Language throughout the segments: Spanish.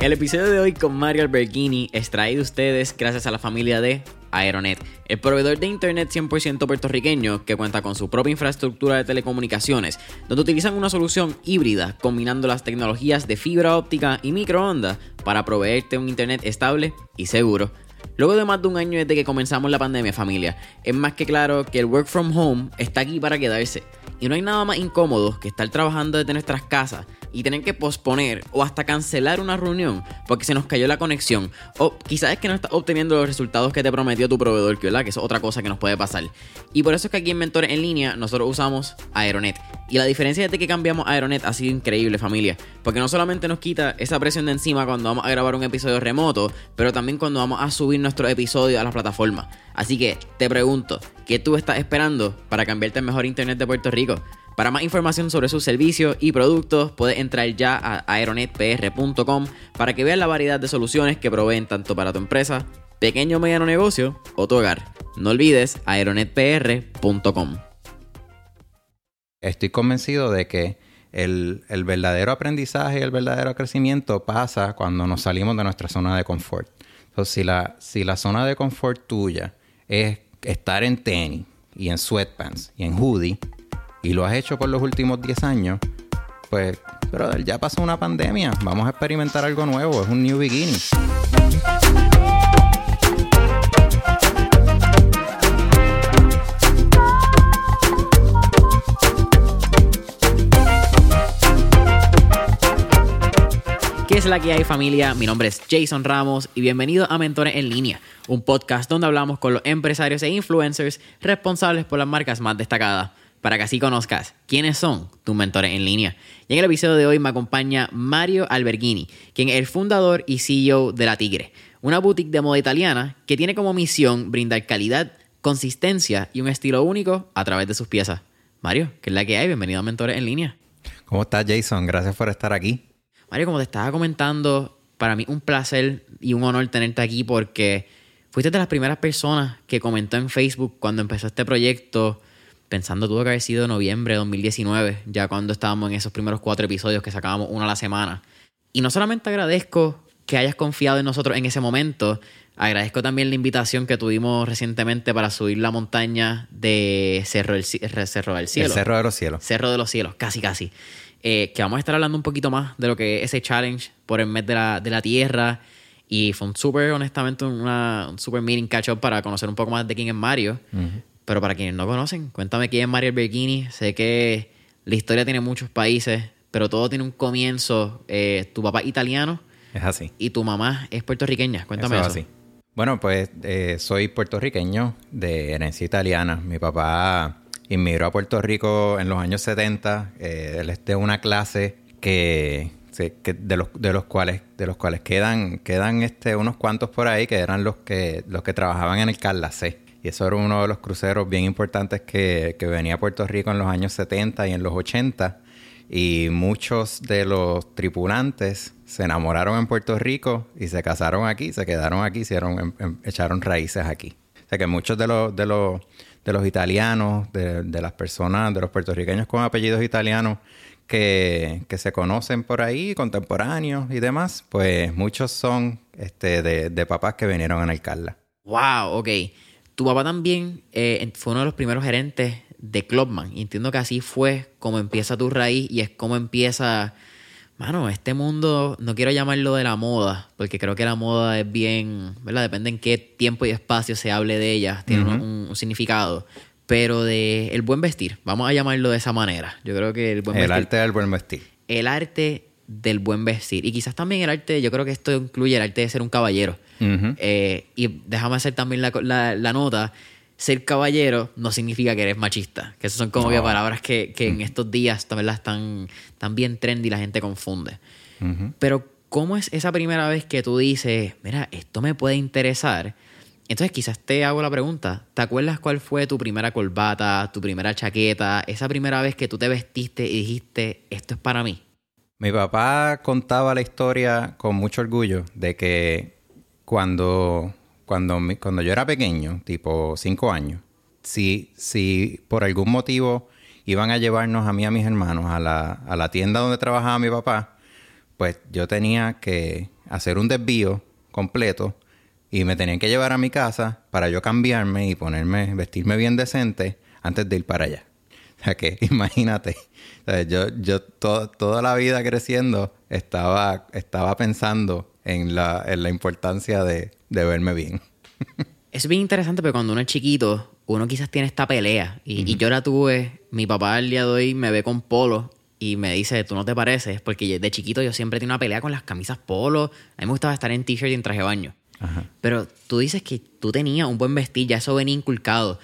El episodio de hoy con Mario Alberghini es traído a ustedes gracias a la familia de Aeronet, el proveedor de internet 100% puertorriqueño que cuenta con su propia infraestructura de telecomunicaciones, donde utilizan una solución híbrida combinando las tecnologías de fibra óptica y microondas para proveerte un internet estable y seguro. Luego de más de un año desde que comenzamos la pandemia familia, es más que claro que el work from home está aquí para quedarse. Y no hay nada más incómodo que estar trabajando desde nuestras casas y tener que posponer o hasta cancelar una reunión porque se nos cayó la conexión o quizás es que no estás obteniendo los resultados que te prometió tu proveedor, ¿verdad? que es otra cosa que nos puede pasar. Y por eso es que aquí en Mentores en línea nosotros usamos Aeronet. Y la diferencia de que cambiamos Aeronet ha sido increíble familia, porque no solamente nos quita esa presión de encima cuando vamos a grabar un episodio remoto, pero también cuando vamos a subir nuestro episodio a las plataformas. Así que te pregunto, ¿qué tú estás esperando para cambiarte el mejor internet de Puerto Rico? Para más información sobre sus servicios y productos, puedes entrar ya a aeronetpr.com para que veas la variedad de soluciones que proveen tanto para tu empresa, pequeño o mediano negocio o tu hogar. No olvides aeronetpr.com. Estoy convencido de que el, el, verdadero aprendizaje y el verdadero crecimiento pasa cuando nos salimos de nuestra zona de confort. Entonces, si la, si la zona de confort tuya es estar en tenis y en sweatpants y en hoodie, y lo has hecho por los últimos 10 años, pues, brother, ya pasó una pandemia. Vamos a experimentar algo nuevo. Es un new beginning. Es la que hay familia? Mi nombre es Jason Ramos y bienvenido a Mentores en línea, un podcast donde hablamos con los empresarios e influencers responsables por las marcas más destacadas para que así conozcas quiénes son tus mentores en línea. Y en el episodio de hoy me acompaña Mario Alberghini, quien es el fundador y CEO de La Tigre, una boutique de moda italiana que tiene como misión brindar calidad, consistencia y un estilo único a través de sus piezas. Mario, ¿qué es la que hay? Bienvenido a Mentores en línea. ¿Cómo estás, Jason? Gracias por estar aquí. Mario, como te estaba comentando, para mí un placer y un honor tenerte aquí porque fuiste de las primeras personas que comentó en Facebook cuando empezó este proyecto pensando tuvo que haber sido noviembre de 2019, ya cuando estábamos en esos primeros cuatro episodios que sacábamos uno a la semana. Y no solamente agradezco que hayas confiado en nosotros en ese momento, agradezco también la invitación que tuvimos recientemente para subir la montaña de Cerro del, Cerro del Cielo. El Cerro de los Cielos. Cerro de los Cielos, casi, casi. Eh, que vamos a estar hablando un poquito más de lo que es ese challenge por el mes de la, de la Tierra. Y fue un súper, honestamente, una, un súper meeting catch up para conocer un poco más de quién es Mario. Pero para quienes no conocen, cuéntame quién es Mario Alberghini. Sé que la historia tiene muchos países, pero todo tiene un comienzo. Eh, tu papá es italiano. Es así. Y tu mamá es puertorriqueña. Cuéntame eso. Es así. Bueno, pues eh, soy puertorriqueño de herencia italiana. Mi papá inmigró a Puerto Rico en los años 70. Eh, él es de una clase que, de, los, de los cuales de los cuales quedan quedan este unos cuantos por ahí que eran los que los que trabajaban en el Carlacé. Y eso era uno de los cruceros bien importantes que, venía a Puerto Rico en los años 70 y en los 80. Y muchos de los tripulantes se enamoraron en Puerto Rico y se casaron aquí, se quedaron aquí, hicieron, em, em, echaron raíces aquí. O sea que muchos de los, de los, de los italianos, de, las personas, de los puertorriqueños con apellidos italianos que, se conocen por ahí, contemporáneos y demás, pues muchos son este, de, de papás que vinieron el Carla. Wow, ok. Tu papá también eh, fue uno de los primeros gerentes de Clubman. Entiendo que así fue como empieza tu raíz y es como empieza. Mano, este mundo, no quiero llamarlo de la moda, porque creo que la moda es bien, ¿verdad? Depende en qué tiempo y espacio se hable de ella, tiene un, significado. Pero de el buen vestir, vamos a llamarlo de esa manera. Yo creo que el buen vestir. El arte del buen vestir. El arte del buen vestir. Y quizás también el arte, yo creo que esto incluye el arte de ser un caballero. Eh, y déjame hacer también la, nota. Ser caballero no significa que eres machista. Que esas son como palabras que, en mm. estos días también están, están bien trendy y la gente confunde. Pero, ¿cómo es esa primera vez que tú dices, mira, esto me puede interesar? Entonces, quizás te hago la pregunta: ¿te acuerdas cuál fue tu primera corbata, tu primera chaqueta, esa primera vez que tú te vestiste y dijiste, esto es para mí? Mi papá contaba la historia con mucho orgullo de que cuando, cuando, cuando yo era pequeño, tipo cinco años, si, si por algún motivo iban a llevarnos a mí y a mis hermanos a la, a la tienda donde trabajaba mi papá, pues yo tenía que hacer un desvío completo y me tenían que llevar a mi casa para yo cambiarme y ponerme, vestirme bien decente antes de ir para allá. O sea que imagínate, yo, yo toda la vida creciendo estaba, estaba pensando en la, en la importancia de, de verme bien. Es bien interesante porque cuando uno es chiquito, uno quizás tiene esta pelea. Y, yo la tuve, mi papá el día de hoy me ve con polo y me dice, tú no te pareces, porque de chiquito yo siempre tenía una pelea con las camisas polo. A mí me gustaba estar en t-shirt y en traje de baño. Pero tú dices que tú tenías un buen vestir, ya eso venía inculcado.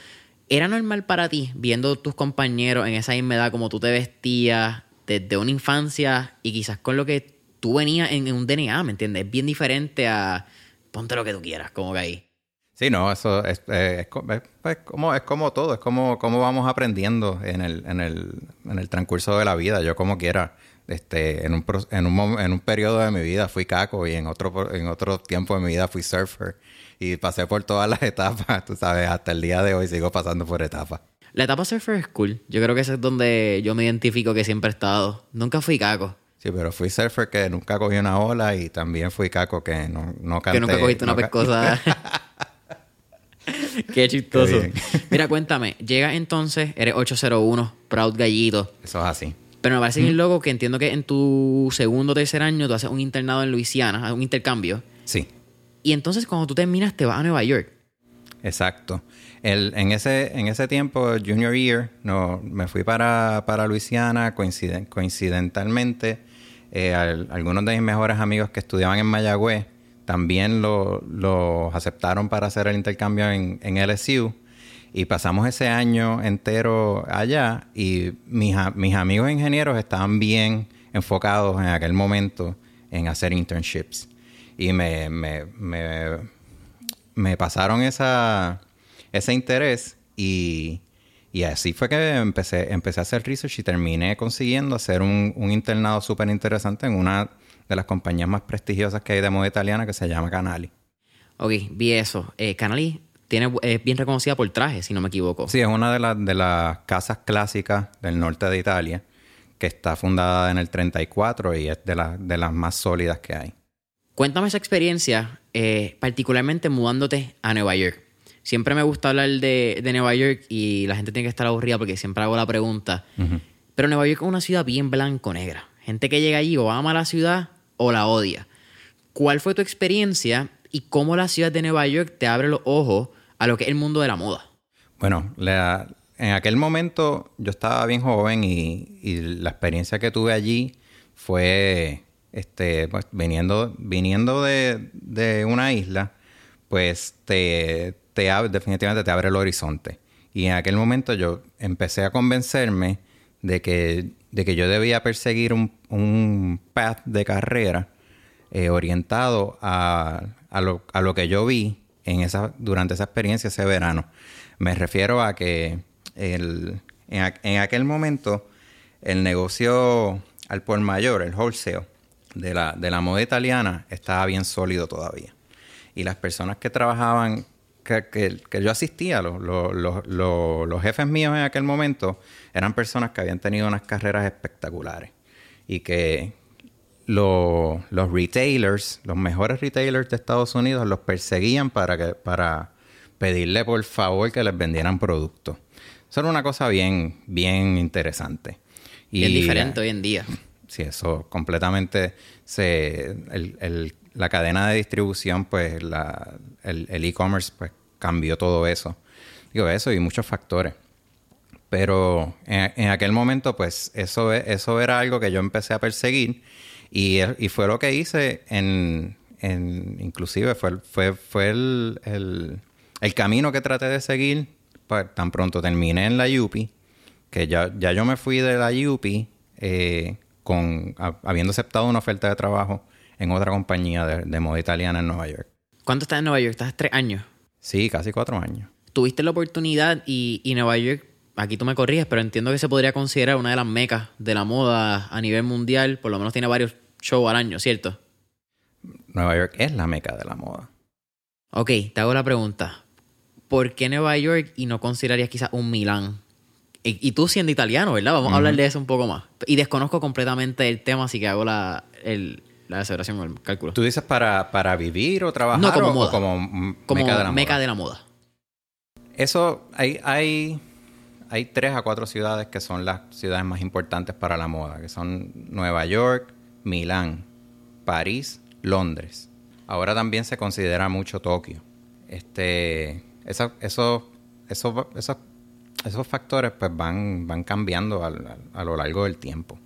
¿Era normal para ti, viendo tus compañeros en esa misma edad, como tú te vestías desde una infancia y quizás con lo que tú venías en, un DNA, ¿me entiendes? Es bien diferente a ponte lo que tú quieras, como que ahí. Sí, no, eso es, es, como, es como todo, es como, como vamos aprendiendo en el, en, el, en el transcurso de la vida, yo como quiera. Este, en un, en, un, en un periodo de mi vida fui caco y en otro, en otro tiempo de mi vida fui surfer y pasé por todas las etapas, tú sabes, hasta el día de hoy sigo pasando por etapas. La etapa surfer es cool. Yo creo que ese es donde yo me identifico que siempre he estado. Nunca fui caco. Sí, pero fui surfer que nunca cogí una ola y también fui caco que no, no canté. Que nunca cogiste una pescosa. Qué chistoso. Mira, cuéntame. Llega entonces, eres 801, Proud Gallito. Eso es así. Pero me parece bien loco que entiendo que en tu segundo o tercer año tú haces un internado en Luisiana, un intercambio. Sí. Y entonces cuando tú terminas te vas a Nueva York. Exacto. El, en, ese, en ese tiempo, junior year, no, me fui para, para Luisiana coincidentalmente. Eh, algunos de mis mejores amigos que estudiaban en Mayagüez también los lo aceptaron para hacer el intercambio en, en, LSU. Y pasamos ese año entero allá y mis, mis amigos ingenieros estaban bien enfocados en aquel momento en hacer internships y me, me, me, pasaron esa, ese interés y, y, así fue que empecé, empecé a hacer research y terminé consiguiendo hacer un, un internado súper interesante en una de las compañías más prestigiosas que hay de moda italiana que se llama Canali. Ok, vi eso. Eh, Canali tiene, es bien reconocida por trajes, si no me equivoco. Sí, es una de, las de las casas clásicas del norte de Italia que está fundada en el 34 y es de, de las más sólidas que hay. Cuéntame esa experiencia, eh, particularmente mudándote a Nueva York. Siempre me gusta hablar de, Nueva York y la gente tiene que estar aburrida porque siempre hago la pregunta. Pero Nueva York es una ciudad bien blanco-negra. Gente que llega allí o ama la ciudad o la odia. ¿Cuál fue tu experiencia y cómo la ciudad de Nueva York te abre los ojos a lo que es el mundo de la moda? Bueno, en aquel momento yo estaba bien joven y, y la experiencia que tuve allí fue este, pues, viniendo, viniendo de, una isla, pues te, te definitivamente te abre el horizonte. Y en aquel momento yo empecé a convencerme de que, de que yo debía perseguir un, un path de carrera eh, orientado a, a, lo, a, lo, que yo vi en esa, durante esa experiencia ese verano. Me refiero a que el, en, en aquel momento el negocio al por mayor, el wholesale, de la, de la moda italiana estaba bien sólido todavía. Y las personas que trabajaban, que, que, yo asistía, los, los, los, jefes míos en aquel momento, eran personas que habían tenido unas carreras espectaculares. Y que los retailers, los mejores retailers de Estados Unidos, los perseguían para, que, para pedirle por favor que les vendieran productos. Eso era una cosa bien, bien interesante. Y es diferente hoy en día sí, eso completamente se. El, la cadena de distribución, pues, la, el e-commerce, pues, cambió todo eso. Digo, eso y muchos factores. Pero en, aquel momento, pues, eso, eso era algo que yo empecé a perseguir y, y fue lo que hice en. en inclusive fue, fue, fue el, el, el, camino que traté de seguir. Pues, tan pronto terminé en la UPI, que ya, ya yo me fui de la UPI. Eh, con habiendo aceptado una oferta de trabajo en otra compañía de, moda italiana en Nueva York. ¿Cuánto estás en Nueva York? ¿Estás tres años? Sí, casi cuatro años. Tuviste la oportunidad y, y Nueva York, aquí tú me corriges, pero entiendo que se podría considerar una de las mecas de la moda a nivel mundial. Por lo menos tiene varios shows al año, ¿cierto? Nueva York es la meca de la moda. Ok, te hago la pregunta. ¿Por qué Nueva York y no considerarías quizás un Milán y, tú siendo italiano, ¿verdad? Vamos a hablar de eso un poco más. Y desconozco completamente el tema, así que hago la, el, la aceleración el cálculo. ¿Tú dices para, para vivir o trabajar No, como o, moda. o como, Como meca de la meca moda? de la moda. Eso, hay, hay, hay tres a cuatro ciudades que son las ciudades más importantes para la moda, que son Nueva York, Milán, París, Londres. Ahora también se considera mucho Tokio. Este, esa- eso- eso- esos, esos factores pues van, van cambiando a lo largo del tiempo.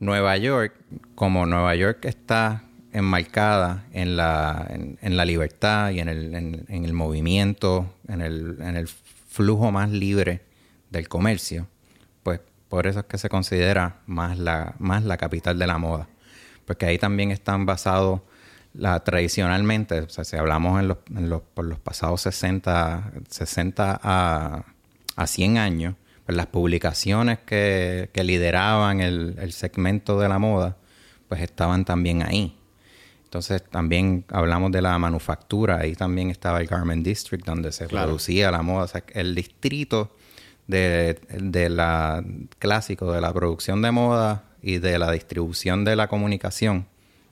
Nueva York, como Nueva York está enmarcada en la, en, la libertad y en el, en- en el movimiento, en el, en el flujo más libre del comercio, pues por eso es que se considera más la, más la capital de la moda. Porque ahí también están basados la, tradicionalmente, o sea, si hablamos en los, en los- por los pasados 60, 60 a, a 100 años, pues las publicaciones que, que lideraban el, el segmento de la moda, pues estaban también ahí. Entonces también hablamos de la manufactura, ahí también estaba el Garment District donde se Claro. producía la moda, o sea, el distrito de, de la clásico de la producción de moda y de la distribución de la comunicación,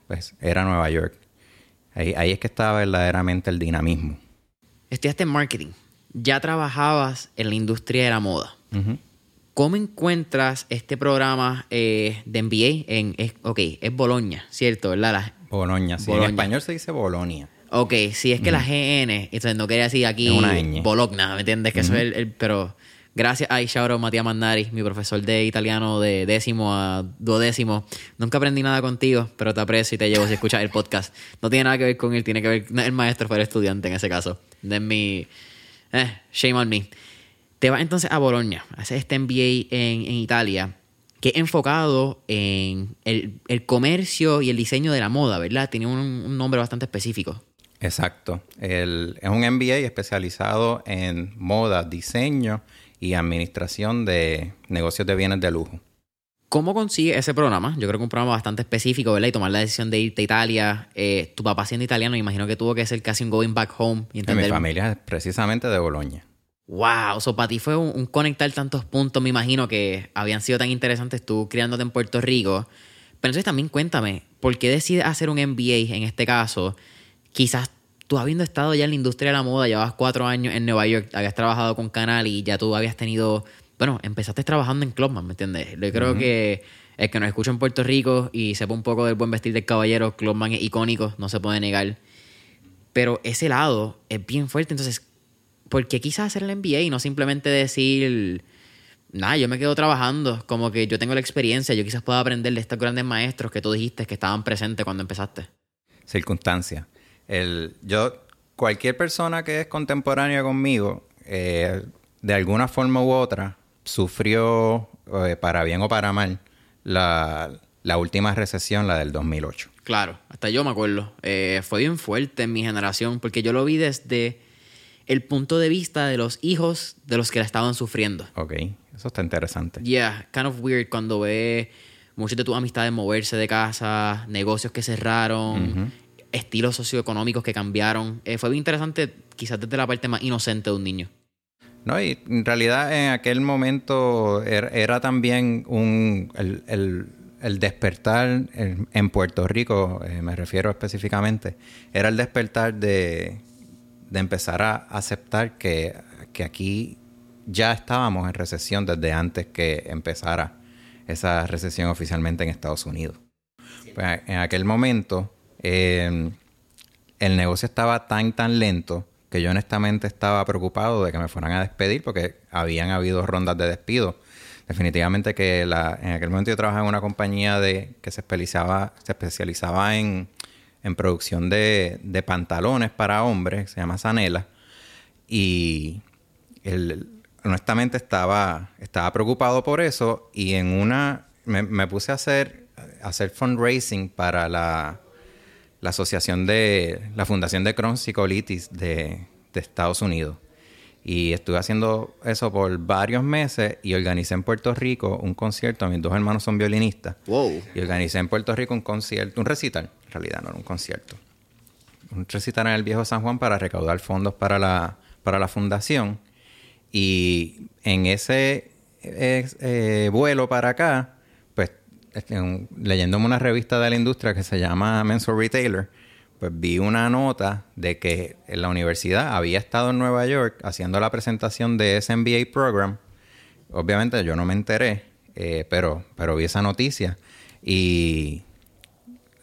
pues era Nueva York. Ahí, ahí es que estaba verdaderamente el dinamismo. Estudiaste en marketing. Ya trabajabas en la industria de la moda. ¿Cómo encuentras este programa eh, de MBA en... Es, ok, es Boloña, ¿cierto? ¿Verdad? La- Boloña, sí. En español se dice Bolonia. ok, sí, es que la GN, entonces no quería decir aquí. Bologna, ¿me entiendes? Que eso es el, el- Pero gracias a Ishauro Matías Mandari, mi profesor de italiano de décimo a duodécimo. Nunca aprendí nada contigo, pero te aprecio y te llevo si escuchas el podcast. No tiene nada que ver con él, tiene que ver... el maestro fue el estudiante en ese caso. De mi... Eh, shame on me. Te vas entonces a Bolonia, haces este MBA en, en Italia, que es enfocado en el, el comercio y el diseño de la moda, ¿verdad? Tiene un, un nombre bastante específico. Exacto. El- es un MBA especializado en moda, diseño y administración de negocios de bienes de lujo. ¿Cómo consigues ese programa? Yo creo que un programa bastante específico, ¿verdad? Y tomar la decisión de irte a Italia. Eh, tu papá siendo italiano, me imagino que tuvo que ser casi un going back home y mi familia es precisamente de Boloña. Wow, so para ti fue un, un conectar tantos puntos, me imagino que habían sido tan interesantes tú criándote en Puerto Rico. Pero entonces también cuéntame, ¿por qué decides hacer un MBA en este caso? Quizás tú habiendo estado ya en la industria de la moda, llevabas cuatro años en Nueva York, habías trabajado con Canal y ya tú habías tenido, bueno, empezaste trabajando en Clubman, ¿me entiendes? Yo creo que el que nos escucha en Puerto Rico y sepa un poco del buen vestir del caballero, Clubman es icónico, no se puede negar. Pero ese lado es bien fuerte. Entonces, ¿por qué quizás hacer el MBA y no simplemente decir, nada, yo me quedo trabajando, como que yo tengo la experiencia, yo quizás pueda aprender de estos grandes maestros que tú dijiste que estaban presentes cuando empezaste? Circunstancia. El, yo, cualquier persona que es contemporánea conmigo, eh, de alguna forma u otra, sufrió, eh, para bien o para mal, la, la última recesión, la del 2008. Claro, hasta yo me acuerdo. Eh, fue bien fuerte en mi generación porque yo lo vi desde el punto de vista de los hijos de los que la estaban sufriendo. Ok, eso está interesante. Yeah, kind of weird cuando ve muchas de tus amistades moverse de casa, negocios que cerraron, estilos socioeconómicos que cambiaron. Eh, fue bien interesante, quizás desde la parte más inocente de un niño. No, y en realidad en aquel momento era, era también un el, el- el despertar en, en Puerto Rico, eh, me refiero específicamente, era el despertar de, de empezar a aceptar que, que aquí ya estábamos en recesión desde antes que empezara esa recesión oficialmente en Estados Unidos. Pues, en aquel momento eh, el negocio estaba tan tan lento que yo honestamente estaba preocupado de que me fueran a despedir porque habían habido rondas de despido. Definitivamente que la, en aquel momento yo trabajaba en una compañía de, que se especializaba, se especializaba en, en producción de, pantalones para hombres, se llama Sanela. Y el- honestamente estaba, estaba preocupado por eso y en una me, puse a hacer, a hacer fundraising para la, la asociación de la Fundación de Crohn's y Colitis de Estados Unidos. Y estuve haciendo eso por varios meses y organicé en Puerto Rico un concierto. Mis dos hermanos son violinistas. Wow. Y organicé en Puerto Rico un concierto, un recital, en realidad no era un concierto. Un recital en el Viejo San Juan para recaudar fondos para la, para la fundación. Y en ese eh, eh, vuelo para acá, pues este, leyéndome una revista de la industria que se llama Men's Retailer, pues vi una nota de que la universidad había estado en Nueva York haciendo la presentación de ese MBA program. Obviamente yo no me enteré, eh, pero, pero vi esa noticia y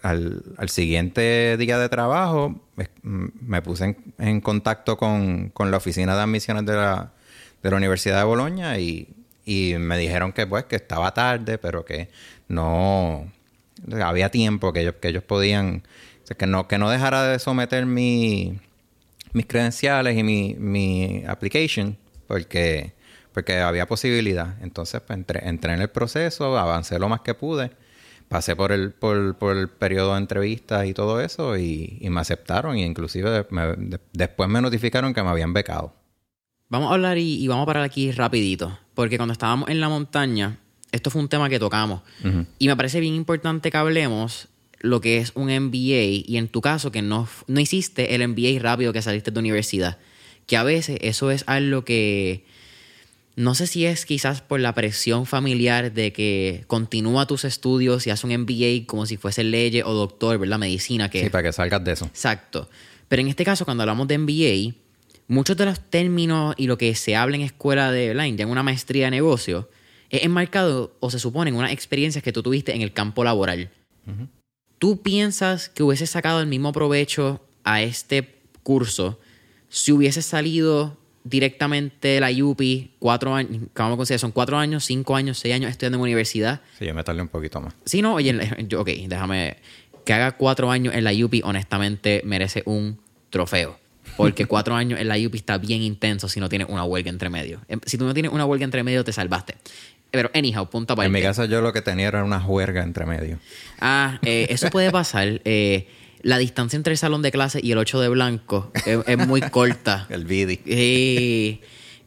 al, al siguiente día de trabajo es- m- me puse en, en contacto con, con la oficina de admisiones de la, de la Universidad de Boloña y, y me dijeron que pues que estaba tarde, pero que no había tiempo, que ellos, que ellos podían, o sea, que no, que no dejara de someter mi, mis credenciales y mi, mi application porque, porque había posibilidad. Entonces pues, entré, entré en el proceso, avancé lo más que pude, pasé por el, por, por el periodo de entrevistas y todo eso y, y me aceptaron y inclusive me- de- después me notificaron que me habían becado. Vamos a hablar y, y vamos a parar aquí rapidito, porque cuando estábamos en la montaña, esto fue un tema que tocamos. Y me parece bien importante que hablemos lo que es un MBA y en tu caso que no, no hiciste el MBA rápido que saliste de universidad. Que a veces eso es algo que no sé si es quizás por la presión familiar de que continúa tus estudios y haz un MBA como si fuese leyes o doctor, ¿verdad? Medicina, que Sí, para que salgas de eso. Exacto. Pero en este caso, cuando hablamos de MBA, muchos de los términos y lo que se habla en escuela de online, ya en una maestría de negocio, es enmarcado o se supone en unas experiencias que tú tuviste en el campo laboral. ¿Tú piensas que hubieses sacado el mismo provecho a este curso si hubieses salido directamente de la UPI cuatro años, ¿cómo a considerar? Son cuatro años, cinco años, seis años estudiando en universidad? Sí, yo me tardé un poquito más. Sí, no, oye, yo, ok, déjame. Que haga cuatro años en la UPI, honestamente, merece un trofeo. Porque cuatro años en la UPI está bien intenso si no tienes una huelga entre medio. Em, Si tú no tienes una huelga entre medio, te salvaste. Pero, anyhow, punto aparte. En mi caso yo lo que tenía era una juerga entre medio. Ah, eh, eso puede pasar. Eh, la distancia entre el salón de clase y el 8 de blanco es, es muy corta. El Vidi. Y,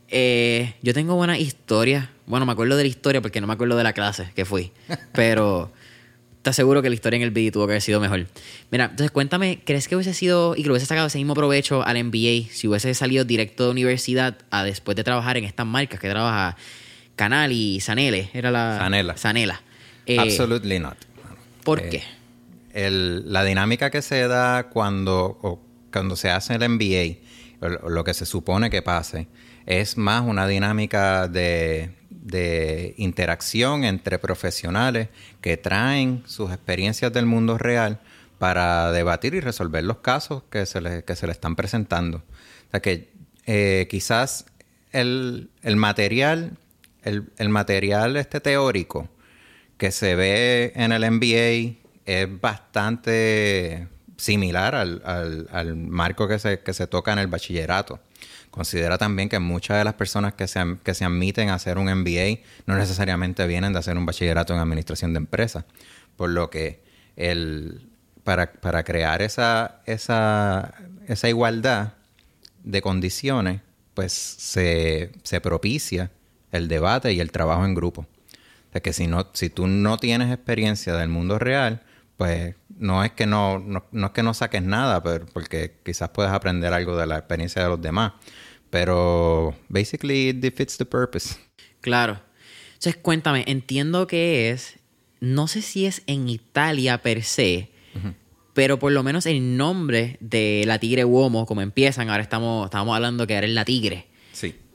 eh, yo tengo buenas historias. Bueno, me acuerdo de la historia porque no me acuerdo de la clase que fui. Pero te aseguro que la historia en el video tuvo que haber sido mejor. Mira, entonces cuéntame, ¿crees que hubiese sido y que le hubiese sacado ese mismo provecho al MBA si hubiese salido directo de universidad a después de trabajar en estas marcas que trabaja Canal y Sanele? Era la... Sanela. Sanela. Eh, Absolutely not. ¿Por Eh, qué? el- la dinámica que se da cuando, o cuando se hace el MBA, o lo- lo que se supone que pase, es más una dinámica de, de interacción entre profesionales que traen sus experiencias del mundo real para debatir y resolver los casos que se le, que se le están presentando. O sea que eh, quizás el, el material, el, el material este teórico, que se ve en el MBA es bastante similar al, al- al marco que se, que se toca en el bachillerato. Considera también que muchas de las personas que se, que se admiten a hacer un MBA no necesariamente vienen de hacer un bachillerato en administración de empresas. Por lo que el, para, para crear esa, esa, esa igualdad de condiciones, pues se, se propicia el debate y el trabajo en grupo. O sea, que si, no, si tú no tienes experiencia del mundo real, pues no es que no, no, no es que no saques nada, pero porque quizás puedes aprender algo de la experiencia de los demás. Pero basically it defeats the purpose. Claro. Entonces, cuéntame, entiendo que es, no sé si es en Italia per se, pero por lo menos el nombre de la Tigre Uomo, como empiezan, ahora estamos, estamos hablando que era la Tigre.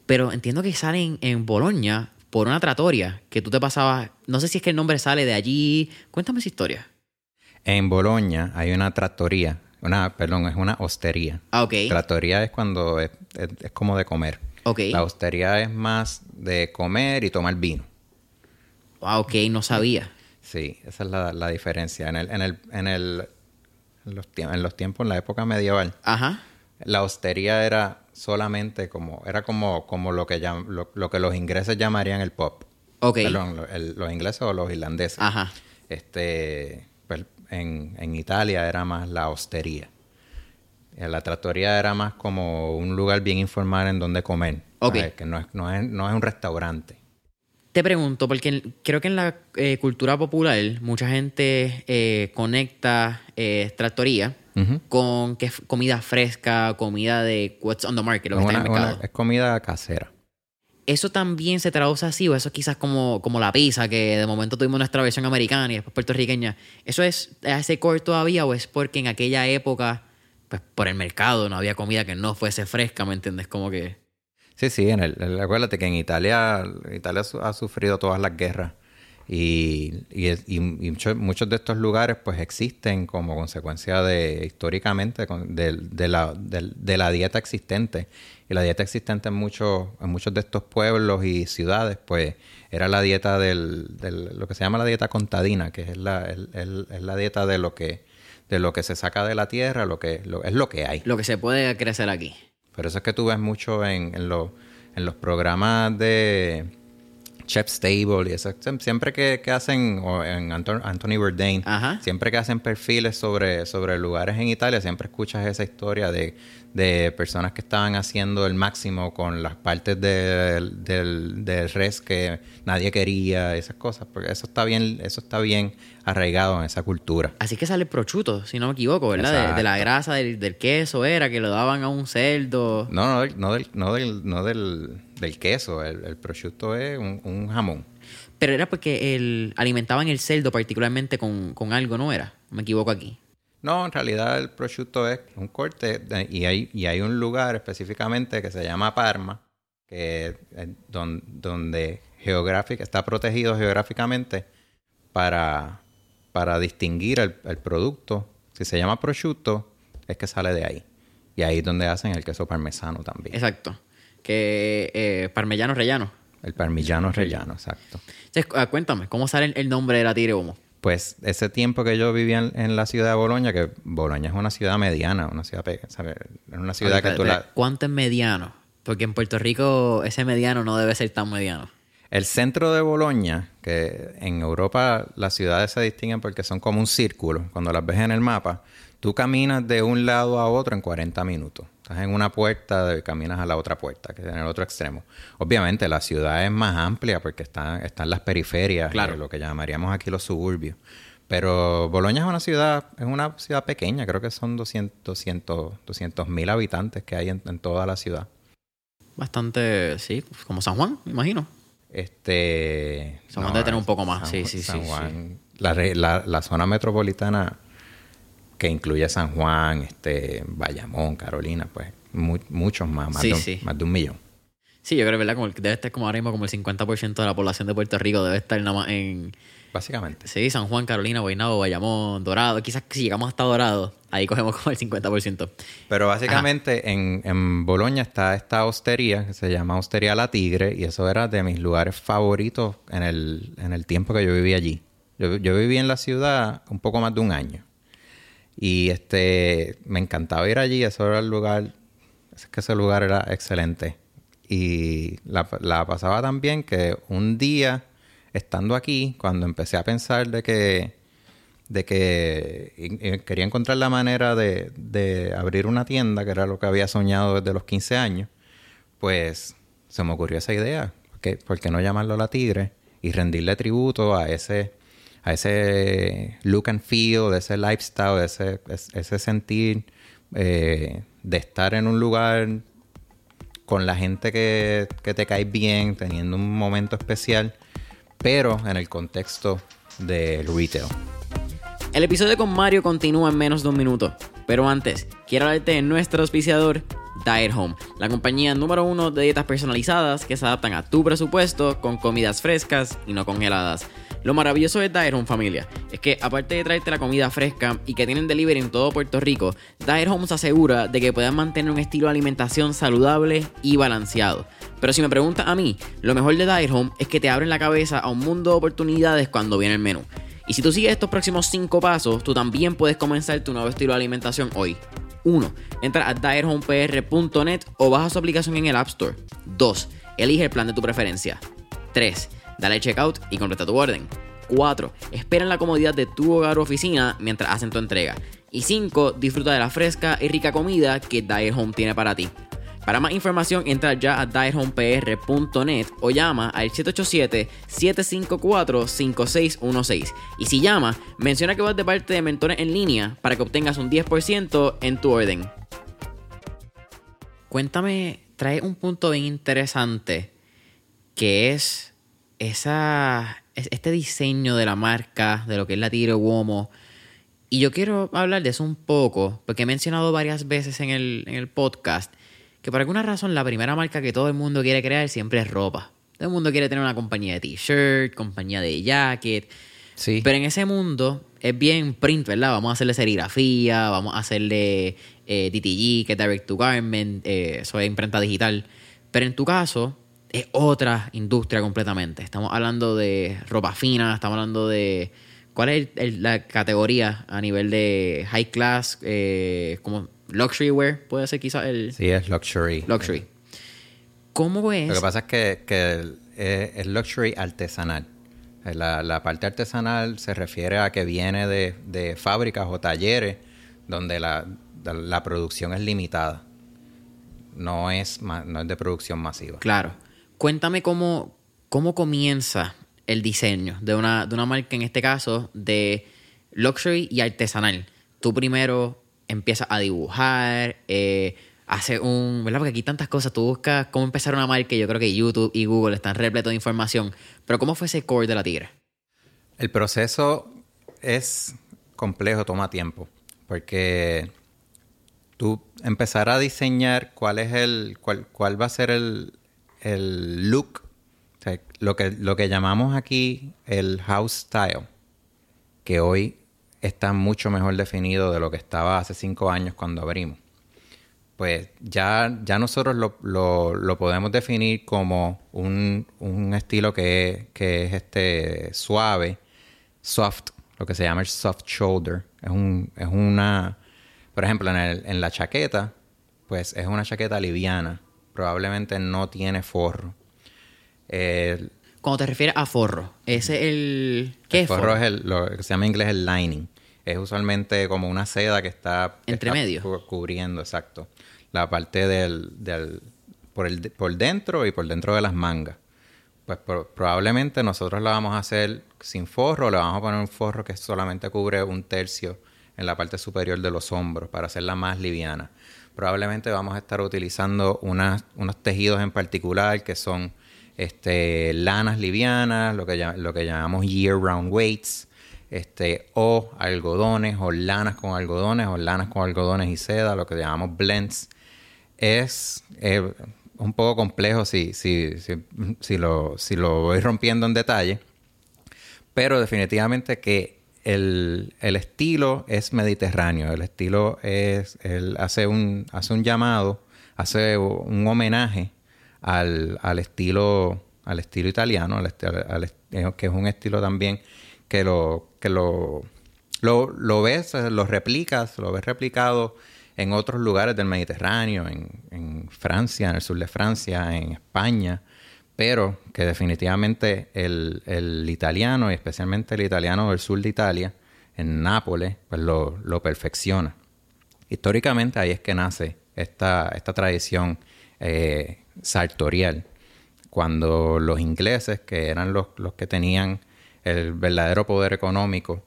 Pero entiendo que salen en Bolonia por una tratoria, que tú te pasabas, no sé si es que el nombre sale de allí. Cuéntame esa historia. En Boloña hay una trattoria, una, perdón, es una hostería. Ah, ok. Trattoria es cuando es, es- es como de comer. Ok. La hostería es más de comer y tomar vino. Ah, ok, no sabía. Sí, esa es la, la diferencia. En el, en el, en el, en los, tiempos, en los tiempos, en la época medieval, Ajá. la hostería era solamente como, era como, como lo que llam- lo, lo que los ingleses llamarían el pop. Ok. Perdón, lo- el- los ingleses o los irlandeses. Ajá. Este, pues, en, en Italia era más la hostería. Eh, La trattoria era más como un lugar bien informal en donde comer. Ok. ¿sabes? Que no es, no, es, no es un restaurante. Te pregunto, porque creo que en la eh, cultura popular mucha gente eh, conecta eh, trattoria Con que comida fresca, comida de what's on the market, lo que Es está en una- el mercado. una- es comida casera. ¿Eso también se traduce así o eso es quizás como, como la pizza, que de momento tuvimos nuestra versión americana y después puertorriqueña? ¿Eso es ese core todavía o es porque en aquella época, pues por el mercado no había comida que no fuese fresca, ¿me entiendes? Como que... Sí, sí, en el, acuérdate que en Italia, Italia ha sufrido todas las guerras y, y, muchos, de estos lugares pues existen como consecuencia de históricamente de, la, de, la, dieta existente. Y la dieta existente en muchos, en muchos de estos pueblos y ciudades pues era la dieta del, del lo que se llama la dieta contadina, que es la, es la dieta de lo que de lo que se saca de la tierra, lo que lo, es lo que hay. Lo que se puede crecer aquí. Por eso es que tú ves mucho en, en, en los programas de Chef Stable y eso. Siempre que, hacen, o en Anthony Bourdain, siempre que hacen perfiles sobre, sobre lugares en Italia, siempre escuchas esa historia de, de personas que estaban haciendo el máximo con las partes del, del, res que nadie quería, esas cosas, porque eso está bien, eso está bien arraigado en esa cultura. Así que sale el prosciutto, si no me equivoco, ¿verdad? De, la grasa del, queso era que lo daban a un cerdo. No, no, no del, no del, no del, queso, el, el prosciutto es un, jamón. Pero era porque el, alimentaban el cerdo particularmente con, con algo, ¿no era? Me equivoco aquí. No, en realidad el prosciutto es un corte y hay, y hay un lugar específicamente que se llama Parma, que donde, está protegido geográficamente para, para distinguir el, producto. Si se llama prosciutto, es que sale de ahí. Y ahí es donde hacen el queso parmesano también. Exacto. Que eh, parmellano rellano. El parmigiano rellano, exacto. Ah, cuéntame, ¿cómo sale el nombre de la tigre humo? Pues ese tiempo que yo vivía en, la ciudad de Boloña, que Boloña es una ciudad mediana, una ciudad, ¿sabes? Es una ciudad que tú la... ¿Cuánto es mediano? Porque en Puerto Rico ese mediano no debe ser tan mediano. El centro de Boloña, que en Europa las ciudades se distinguen porque son como un círculo, cuando las ves en el mapa, tú caminas de un lado a otro en 40 minutos. Estás en una puerta y caminas a la otra puerta, que es en el otro extremo. Obviamente la ciudad es más amplia porque están, están las periferias, claro. lo que llamaríamos aquí los suburbios. Pero Boloña es una ciudad, es una ciudad pequeña, creo que son 200 mil habitantes que hay en, toda la ciudad. Bastante, sí, como San Juan, me imagino. Este. San Juan debe tener un poco más, sí, sí, sí, La, la, la, zona metropolitana que incluye San Juan, este, Bayamón, Carolina, pues muchos más, más, de, más de un millón. Sí, yo creo, ¿verdad? Como debe estar como ahora mismo como el 50% de la población de Puerto Rico debe estar nada más en... Básicamente. Sí, San Juan, Carolina, Guaynabo, Bayamón, Dorado. Quizás si llegamos hasta Dorado, ahí cogemos como el 50%. Pero básicamente en, en Boloña está esta hostería que se llama Hostería La Tigre y eso era de mis lugares favoritos en el, en el tiempo que yo viví allí. Yo, yo viví en la ciudad un poco más de un año. Y este, me encantaba ir allí, eso era el lugar, es que ese lugar era excelente. Y la, la pasaba tan bien que un día, estando aquí, cuando empecé a pensar de que, de que quería encontrar la manera de, de abrir una tienda, que era lo que había soñado desde los 15 años, pues se me ocurrió esa idea. ¿Por qué no llamarlo La Tigre? Y rendirle tributo a ese a ese look and feel, de ese lifestyle, de ese, ese sentir eh, de estar en un lugar con la gente que, que te cae bien, teniendo un momento especial, pero en el contexto del retail. El episodio con Mario continúa en menos de un minuto, pero antes, quiero hablarte de nuestro auspiciador, Diet Home, la compañía número uno de dietas personalizadas que se adaptan a tu presupuesto con comidas frescas y no congeladas. Lo maravilloso de Dire Home familia es que aparte de traerte la comida fresca y que tienen delivery en todo Puerto Rico, Dire Home se asegura de que puedan mantener un estilo de alimentación saludable y balanceado. Pero si me preguntas a mí, lo mejor de Dire Home es que te abren la cabeza a un mundo de oportunidades cuando viene el menú. Y si tú sigues estos próximos 5 pasos, tú también puedes comenzar tu nuevo estilo de alimentación hoy. 1. Entra a direhomepr.net o baja su aplicación en el App Store. 2. Elige el plan de tu preferencia. 3 Dale checkout y completa tu orden. 4. Espera en la comodidad de tu hogar o oficina mientras hacen tu entrega. Y 5. Disfruta de la fresca y rica comida que Diet Home tiene para ti. Para más información, entra ya a diethomepr.net o llama al 787-754-5616. Y si llama, menciona que vas de parte de mentores en línea para que obtengas un 10% en tu orden. Cuéntame, trae un punto bien interesante que es esa, este diseño de la marca, de lo que es la Tigre Uomo. Y yo quiero hablar de eso un poco, porque he mencionado varias veces en el, en el podcast que por alguna razón la primera marca que todo el mundo quiere crear siempre es ropa. Todo el mundo quiere tener una compañía de t-shirt, compañía de jacket. Sí. Pero en ese mundo es bien print, ¿verdad? Vamos a hacerle serigrafía, vamos a hacerle eh, DTG, que es Direct to Garment, eh, eso es imprenta digital. Pero en tu caso, es otra industria completamente. Estamos hablando de ropa fina, estamos hablando de. ¿Cuál es la categoría a nivel de high class? Eh, como luxury wear, puede ser quizás el. Sí, es luxury. Luxury. ¿Cómo es? Lo que pasa es que, que es luxury artesanal. La, la, parte artesanal se refiere a que viene de, de fábricas o talleres donde la, la, producción es limitada. No es, no es de producción masiva. Claro. Cuéntame cómo, cómo comienza el diseño de una, de una marca, en este caso, de luxury y artesanal. Tú primero empiezas a dibujar, eh, hace un, ¿verdad? Porque aquí tantas cosas, tú buscas cómo empezar una marca yo creo que YouTube y Google están repletos de información, pero ¿cómo fue ese core de la tigre? El proceso es complejo, toma tiempo, porque tú empezar a diseñar cuál es el, cuál, cuál va a ser el, el look, lo, que, lo que llamamos aquí el house style, que hoy está mucho mejor definido de lo que estaba hace cinco años cuando abrimos. Pues ya, ya nosotros lo, lo, podemos definir como un, un estilo que, que, es este suave, soft, lo que se llama el soft shoulder. Es, un, es una, por ejemplo, en, el, en la chaqueta, pues es una chaqueta liviana probablemente no tiene forro. Cuando te refieres a forro, ese es el... ¿Qué el forro? es el, lo que se llama en inglés el lining. Es usualmente como una seda que está... Entre medio. cubriendo, exacto. La parte del... del por, el, por dentro y por dentro de las mangas. Pues probablemente nosotros la vamos a hacer sin forro, le vamos a poner un forro que solamente cubre un tercio en la parte superior de los hombros para hacerla más liviana probablemente vamos a estar utilizando unos tejidos en particular que son este, lanas livianas, lo que, llamamos year-round weights, este, o algodones, o lanas con algodones, o lanas con algodones y seda, lo que llamamos blends. Es eh, un poco complejo si lo voy rompiendo en detalle, pero definitivamente que el, estilo es mediterráneo, el estilo es, él hace un, hace un llamado, hace un homenaje al, estilo, al estilo italiano, eh, que es un estilo también que lo, que lo, lo, ves, lo replicas, lo ves replicado en otros lugares del Mediterráneo, en, en Francia, en el sur de Francia, en España pero que definitivamente el, italiano, y especialmente el italiano del sur de Italia, en Nápoles, pues lo, perfecciona. Históricamente ahí es que nace esta, esta tradición eh, sartorial, cuando los ingleses, que eran los, que tenían el verdadero poder económico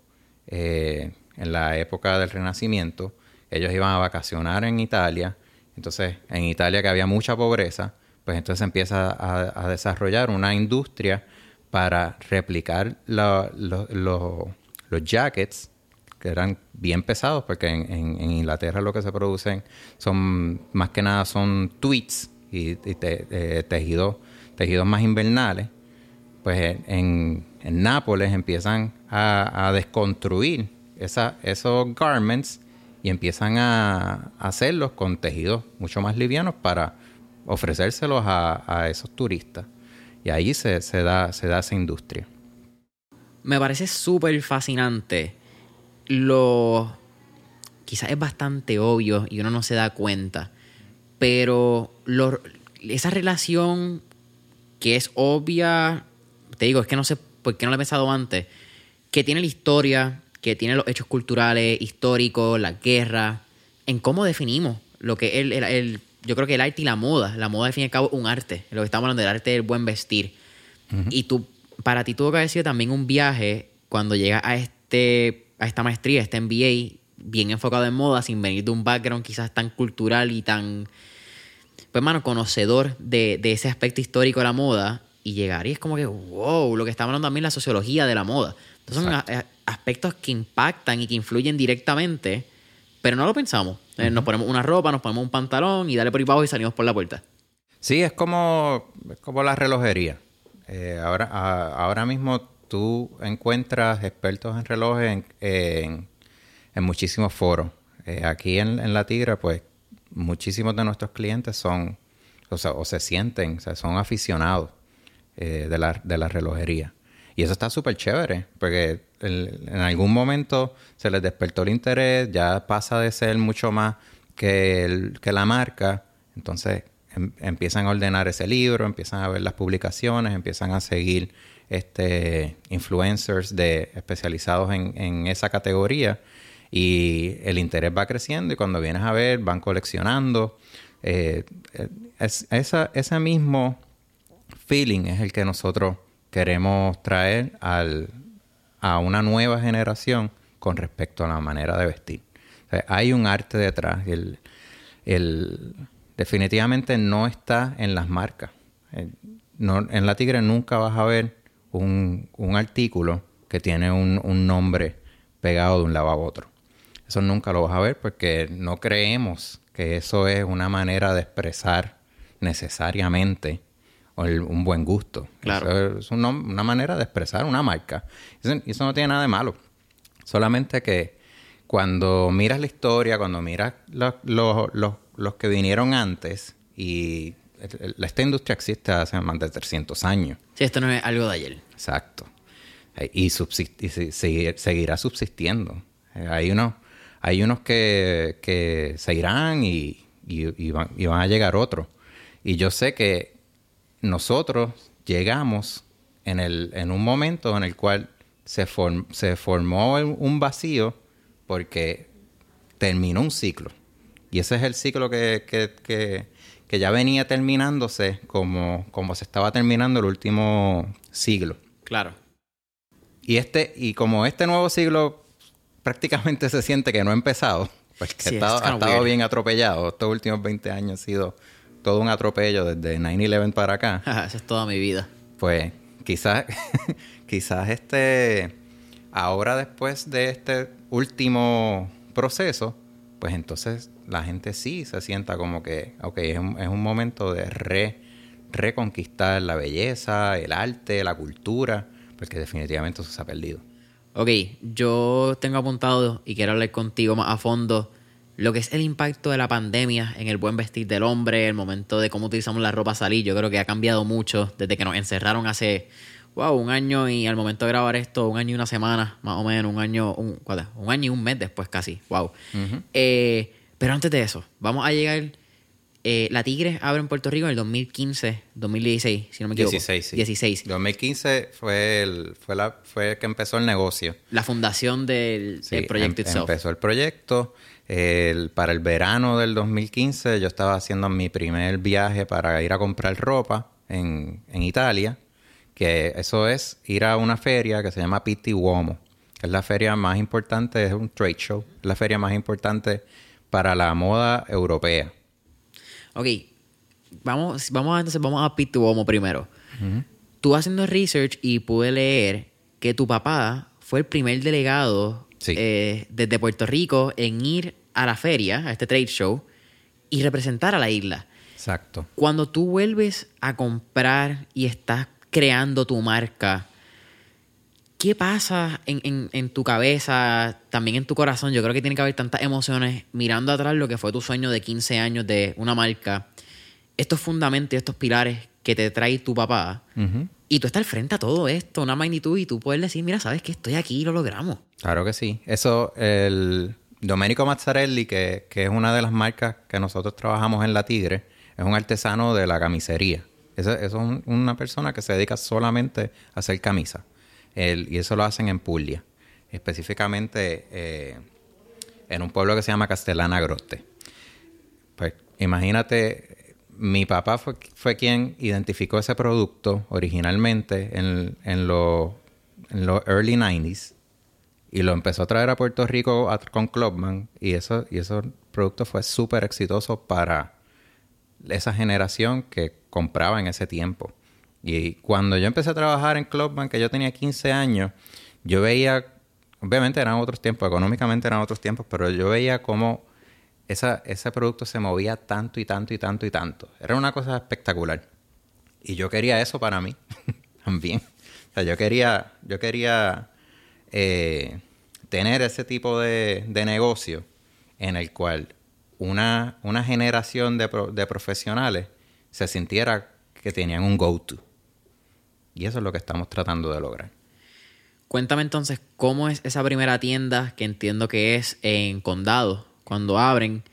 eh, en la época del Renacimiento, ellos iban a vacacionar en Italia, entonces en Italia que había mucha pobreza, pues entonces empieza a, desarrollar una industria para replicar los jackets que eran bien pesados porque en, Inglaterra lo que se producen son más que nada son tweets y, eh, tejidos tejidos más invernales pues en, Nápoles empiezan a, desconstruir esos garments y empiezan a hacerlos con tejidos mucho más livianos para ofrecérselos a, esos turistas. Y ahí se, da, se da esa industria. Me parece súper fascinante. Lo. Quizás es bastante obvio y uno no se da cuenta. Pero esa relación que es obvia. Te digo, es que no sé por qué no lo he pensado antes. Que tiene la historia, que tiene los hechos culturales, históricos, la guerra. En cómo definimos lo que es el, el yo creo que el arte y la moda, la moda al fin y al cabo es un arte, lo que estamos hablando del arte del buen vestir. Y tú, para ti tuvo que haber sido también un viaje cuando llegas a, este, a esta maestría, a este MBA, bien enfocado en moda, sin venir de un background quizás tan cultural y tan, pues mano, conocedor de, ese aspecto histórico de la moda. y llegar y es como que, wow, lo que está hablando también la sociología de la moda. Entonces son a- a- aspectos que impactan y que influyen directamente, pero no lo pensamos. Eh, Nos ponemos una ropa, nos ponemos un pantalón y dale por ahí abajo y salimos por la puerta. Sí, es como, es como la relojería. Eh, ahora, a- ahora mismo tú encuentras expertos en relojes en, en- en muchísimos foros. Eh, aquí en, en La Tigra, pues, muchísimos de nuestros clientes son, o sea, o se sienten, o sea, son aficionados eh, de, la, de la relojería. Y eso está súper chévere, porque en algún momento se les despertó el interés, ya pasa de ser mucho más que, que la marca, entonces em- empiezan a ordenar ese libro, empiezan a ver las publicaciones, empiezan a seguir este influencers de especializados en, esa categoría. Y el interés va creciendo y cuando vienes a ver van coleccionando. Eh, eh, ese mismo feeling es el que nosotros queremos traer al, a una nueva generación con respecto a la manera de vestir. Hay un arte detrás. El, el- definitivamente no está en las marcas. Eh, en la Tigre nunca vas a ver un, un artículo que tiene un, un nombre pegado de un lado a otro. Eso nunca lo vas a ver porque no creemos que eso es una manera de expresar necesariamente el- un buen gusto. Claro. Eso es una, una manera de expresar una marca. Eso, y eso no tiene nada de malo. Solamente que cuando miras la historia, cuando miras los, los- los- los que vinieron antes, y esta industria existe hace más de 300 años. Sí, esto no es algo de ayer. Exacto. Eh, Y, seguirá subsistiendo. Eh, Hay unos, hay unos que, que se irán y, y- y van, y van a llegar otros. Y yo sé que nosotros llegamos en, el, en un momento en el cual se, form- se formó un vacío porque terminó un ciclo. Y ese es el ciclo que, que- que- que ya venía terminándose como, como se estaba terminando el último siglo. Claro. Y este, y como este nuevo siglo prácticamente se siente que no ha empezado, porque Sí, ha estado, ha estado bien atropellado. Estos últimos 20 años ha sido todo un atropello desde 9-11 para acá. Esa es toda mi vida. Pues quizás, quizás este, ahora después de este último proceso, pues entonces la gente sí se sienta como que, ok, es un, es un momento de re, reconquistar la belleza, el arte, la cultura, porque definitivamente eso se ha perdido. Ok, yo tengo apuntado y quiero hablar contigo más a fondo lo que es el impacto de la pandemia en el buen vestir del hombre, el momento de cómo utilizamos la ropa salir. Yo creo que ha cambiado mucho desde que nos encerraron hace, wow, un año y al momento de grabar esto, un año y una semana, más o menos, un año, un, un año y un mes después casi, wow. Eh, pero antes de eso, vamos a llegar. eh, la Tigre abre en Puerto Rico en el 2015, 2016, si no me equivoco. 16, sí. 16. 2015 fue el, fue la, fue que empezó el negocio. La fundación del, Sí, del proyecto em- itself. Empezó el proyecto. El- para el verano del 2015 yo estaba haciendo mi primer viaje para ir a comprar ropa en, en Italia. Que eso es ir a una feria que se llama Pitti Uomo. Que es la feria más importante, es un trade show. Es la feria más importante para la moda europea. Ok, vamos, vamos a, entonces vamos a Pete Uomo primero. Tú haciendo research y pude leer que tu papá fue el primer delegado Sí. eh, desde Puerto Rico en ir a la feria, a este trade show, y representar a la isla. Exacto. Cuando tú vuelves a comprar y estás creando tu marca, ¿qué pasa en, en- en tu cabeza, también en tu corazón? Yo creo que tiene que haber tantas emociones mirando atrás lo que fue tu sueño de 15 años de una marca, estos fundamentos y estos pilares que te trae tu papá. Y tú estás al frente a todo esto, una magnitud, y tú puedes decir, mira, sabes que estoy aquí y lo logramos. Claro que sí. Eso, el Domenico Mazzarelli, que, que es una de las marcas que nosotros trabajamos en La Tigre, es un artesano de la camisería. Eso, es un- una persona que se dedica solamente a hacer camisa. Él- y eso lo hacen en Puglia. Específicamente eh, en un pueblo que se llama Castellana Grotte. Pues imagínate, mi papá fue, fue quien identificó ese producto originalmente en, en los early 90s y lo empezó a traer a Puerto Rico a- con Clubman y eso y ese producto fue súper exitoso para esa generación que compraba en ese tiempo. Y cuando yo empecé a trabajar en Clubman, que yo tenía 15 años, yo veía, obviamente eran otros tiempos, económicamente eran otros tiempos, pero yo veía cómo esa, ese producto se movía tanto y tanto y tanto y tanto. Era una cosa espectacular. Y yo quería eso para mí también. O sea, yo quería, yo quería eh, tener ese tipo de, de, negocio en el cual una, una generación de, de profesionales se sintiera que tenían un go-to. Y eso es lo que estamos tratando de lograr. Cuéntame entonces cómo es esa primera tienda que entiendo que es en Condado, cuando abren.